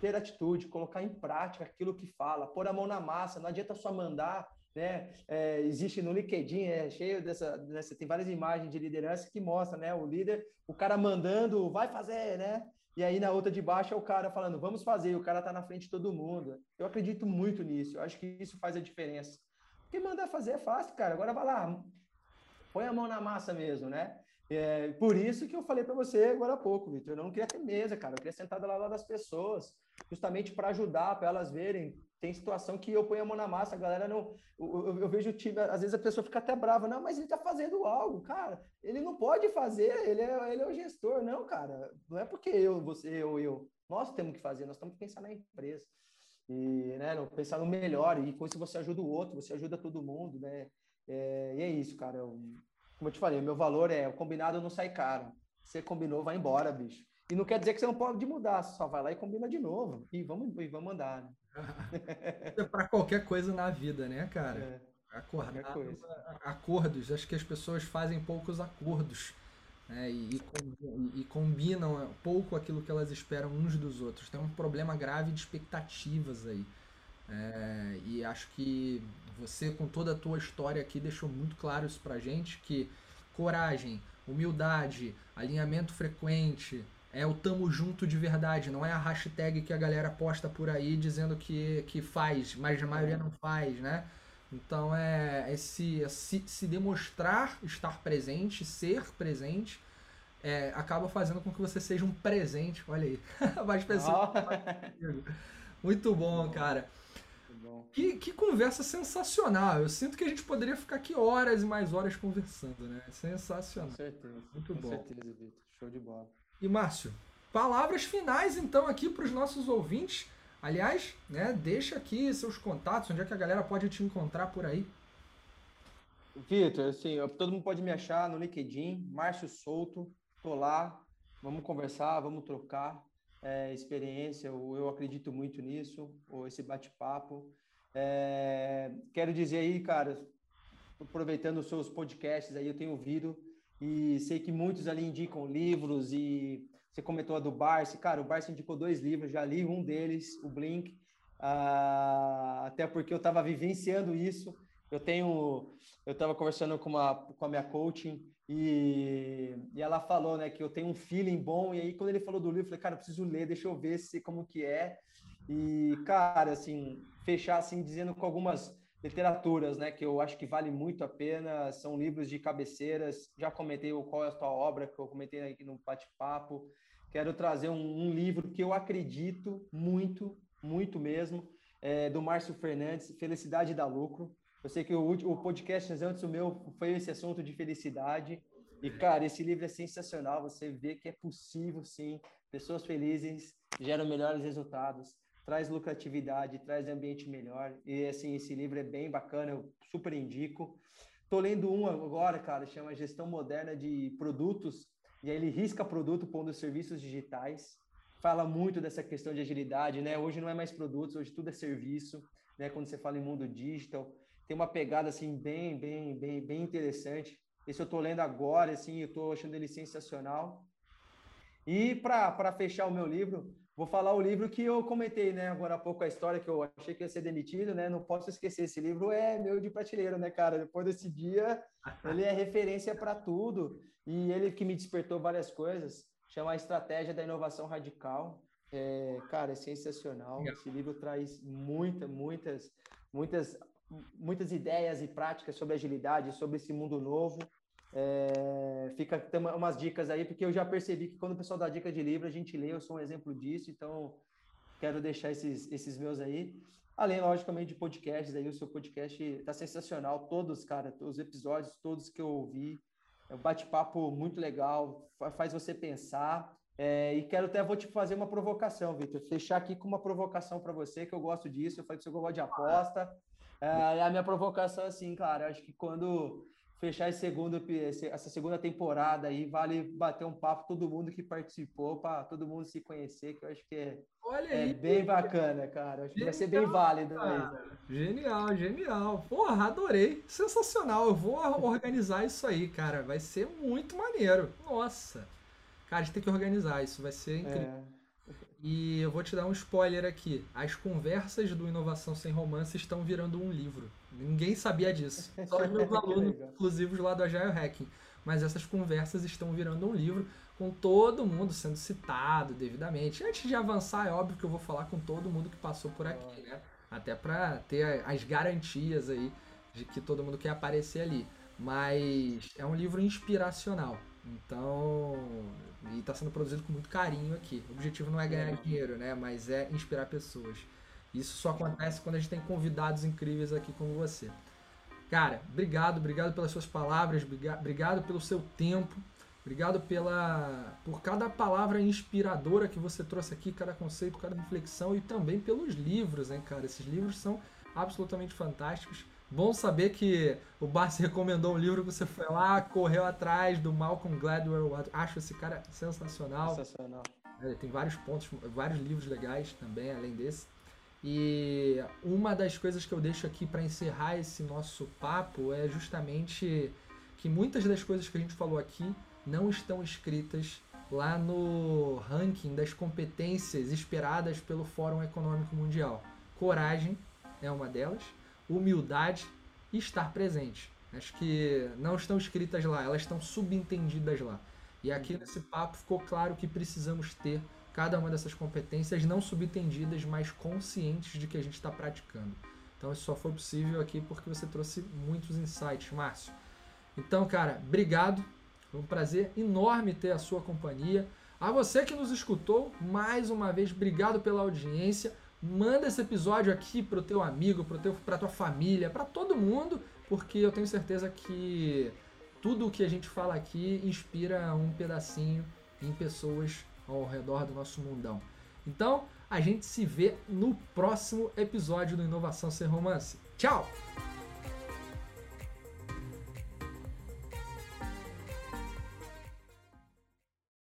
ter atitude, colocar em prática aquilo que fala, pôr a mão na massa, não adianta só mandar, né? É, existe no LinkedIn, é cheio dessa, dessa, tem várias imagens de liderança que mostra, né? O líder, o cara mandando, vai fazer, né? E aí na outra de baixo é o cara falando, vamos fazer, e o cara tá na frente de todo mundo. Eu acredito muito nisso, eu acho que isso faz a diferença. Porque mandar fazer é fácil, cara. Agora vai lá, põe a mão na massa mesmo, né? É, por isso que eu falei para você agora há pouco, Vitor. Eu não queria ter mesa, cara. Eu queria sentar do lado das pessoas, justamente para ajudar, para elas verem. Tem situação que eu ponho a mão na massa, a galera não. Eu, eu, eu vejo o time, às vezes a pessoa fica até brava. Não, mas ele está fazendo algo, cara. Ele não pode fazer, ele é, ele é o gestor. Não, cara. Não é porque eu, você ou eu. Nós temos que fazer, nós temos que pensar na empresa. E, né, pensar no melhor. E com isso você ajuda o outro, você ajuda todo mundo, né? É, e é isso, cara. Eu, como eu te falei, meu valor é o combinado não sai caro. Você combinou, vai embora, bicho. E não quer dizer que você não pode mudar, só vai lá e combina de novo. E vamos, e vamos andar. Né? <laughs> é para qualquer coisa na vida, né, cara? É, Acordar, acordos. Acho que as pessoas fazem poucos acordos. Né? E, e, e, combinam pouco aquilo que elas esperam uns dos outros. Tem um problema grave de expectativas aí. É, e acho que você, com toda a tua história aqui, deixou muito claro isso pra gente, que coragem, humildade, alinhamento frequente, é o tamo junto de verdade, não é a hashtag que a galera posta por aí dizendo que, que faz, mas a maioria não faz, né? Então é esse se, se demonstrar estar presente, ser presente, é, acaba fazendo com que você seja um presente. Olha aí, <laughs> mais pessoas. Oh. Muito bom, cara. Que, que conversa sensacional. Eu sinto que a gente poderia ficar aqui horas e mais horas conversando, né? Sensacional. Com certeza. Muito com bom. Com certeza, Vitor. Show de bola. E Márcio, palavras finais então aqui para os nossos ouvintes. Aliás, né, deixa aqui seus contatos, onde é que a galera pode te encontrar por aí. Vitor, assim, todo mundo pode me achar no LinkedIn, Márcio Souto, tô lá, vamos conversar, vamos trocar é, experiência, eu, eu, acredito muito nisso, ou esse bate-papo. É, quero dizer aí, cara, aproveitando os seus podcasts aí, eu tenho ouvido e sei que muitos ali indicam livros e você comentou a do Barsi, cara, o Barsi indicou dois livros, já li um deles, o Blink, ah, até porque eu estava vivenciando isso, Eu tenho, eu estava conversando com, uma, com a minha coaching e, e ela falou, né, que eu tenho um feeling bom. E aí, quando ele falou do livro, eu falei, cara, eu preciso ler, deixa eu ver se como que é. E, cara, assim, fechar assim dizendo com algumas literaturas, né, que eu acho que vale muito a pena, são livros de cabeceiras. Já comentei o qual é a tua obra, que eu comentei aqui no bate-papo. Quero trazer um, um, livro que eu acredito muito, muito mesmo, é, do Márcio Fernandes, Felicidade da Lucro. Eu sei que o, o podcast antes do meu foi esse assunto de felicidade. E, cara, esse livro é sensacional. Você vê que é possível, sim. Pessoas felizes geram melhores resultados, traz lucratividade, traz ambiente melhor. E, assim, esse livro é bem bacana, eu super indico. Tô lendo um agora, cara, chama Gestão Moderna de Produtos. E aí ele risca produto pondo serviços digitais. Fala muito dessa questão de agilidade, né? Hoje não é mais produtos, hoje tudo é serviço, né? Quando você fala em mundo digital tem uma pegada assim bem, bem, bem, bem interessante. Esse eu estou lendo agora, assim, eu estou achando ele sensacional. E para fechar o meu livro, vou falar o livro que eu comentei, né, agora há pouco a história que eu achei que ia ser demitido, né? Não posso esquecer, esse livro é meu de prateleira, né, cara? Depois desse dia, <laughs> ele é referência para tudo e ele que me despertou várias coisas, chama a Estratégia da Inovação Radical. É, cara, é sensacional. Esse livro traz muita, muitas, muitas muitas ideias e práticas sobre agilidade, sobre esse mundo novo. É, fica tem umas dicas aí, porque eu já percebi que quando o pessoal dá dica de livro, a gente lê, eu sou um exemplo disso, então quero deixar esses, esses meus aí. Além, logicamente, de podcasts aí, o seu podcast está sensacional, todos, cara, os episódios, todos que eu ouvi, é um bate-papo muito legal, faz você pensar. É, e quero até vou te fazer uma provocação, Vitor. Fechar aqui com uma provocação para você, que eu gosto disso. Eu falei que você gosta de aposta. É, a minha provocação, assim, cara, acho que quando fechar esse segundo, essa segunda temporada aí, vale bater um papo todo mundo que participou, para todo mundo se conhecer, que eu acho que é, é aí, bem bacana, cara. Acho genial, que vai ser bem válido. Genial, genial. Porra, adorei. Sensacional. Eu vou <laughs> organizar isso aí, cara. Vai ser muito maneiro. Nossa. Cara, a gente tem que organizar isso, vai ser incrível. É. E eu vou te dar um spoiler aqui. As conversas do Inovação Sem Romance estão virando um livro. Ninguém sabia disso. <laughs> Só os meus alunos exclusivos lá do Agile Hacking. Mas essas conversas estão virando um livro com todo mundo sendo citado devidamente. Antes de avançar, é óbvio que eu vou falar com todo mundo que passou por aqui, né? Até para ter as garantias aí de que todo mundo quer aparecer ali. Mas é um livro inspiracional. Então, e está sendo produzido com muito carinho aqui. O objetivo não é ganhar é. dinheiro, né? Mas é inspirar pessoas. Isso só acontece quando a gente tem convidados incríveis aqui como você. Cara, obrigado, obrigado pelas suas palavras, obrigado pelo seu tempo, obrigado pela por cada palavra inspiradora que você trouxe aqui, cada conceito, cada reflexão e também pelos livros, hein, cara? Esses livros são absolutamente fantásticos. Bom saber que o Barça <laughs> recomendou um livro que você foi lá, correu atrás do Malcolm Gladwell. Acho esse cara sensacional. Sensacional. Tem vários pontos, vários livros legais também, além desse. E uma das coisas que eu deixo aqui para encerrar esse nosso papo é justamente que muitas das coisas que a gente falou aqui não estão escritas lá no ranking das competências esperadas pelo Fórum Econômico Mundial. Coragem é uma delas humildade e estar presente. Acho que não estão escritas lá, elas estão subentendidas lá. E aqui nesse papo ficou claro que precisamos ter cada uma dessas competências não subentendidas, mas conscientes de que a gente está praticando. Então isso só foi possível aqui porque você trouxe muitos insights, Márcio. Então, cara, obrigado. Foi um prazer enorme ter a sua companhia. A você que nos escutou, mais uma vez, obrigado pela audiência. Manda esse episódio aqui pro teu amigo, pro teu, pra tua família, para todo mundo, porque eu tenho certeza que tudo o que a gente fala aqui inspira um pedacinho em pessoas ao redor do nosso mundão. Então, a gente se vê no próximo episódio do Inovação Sem Romance. Tchau!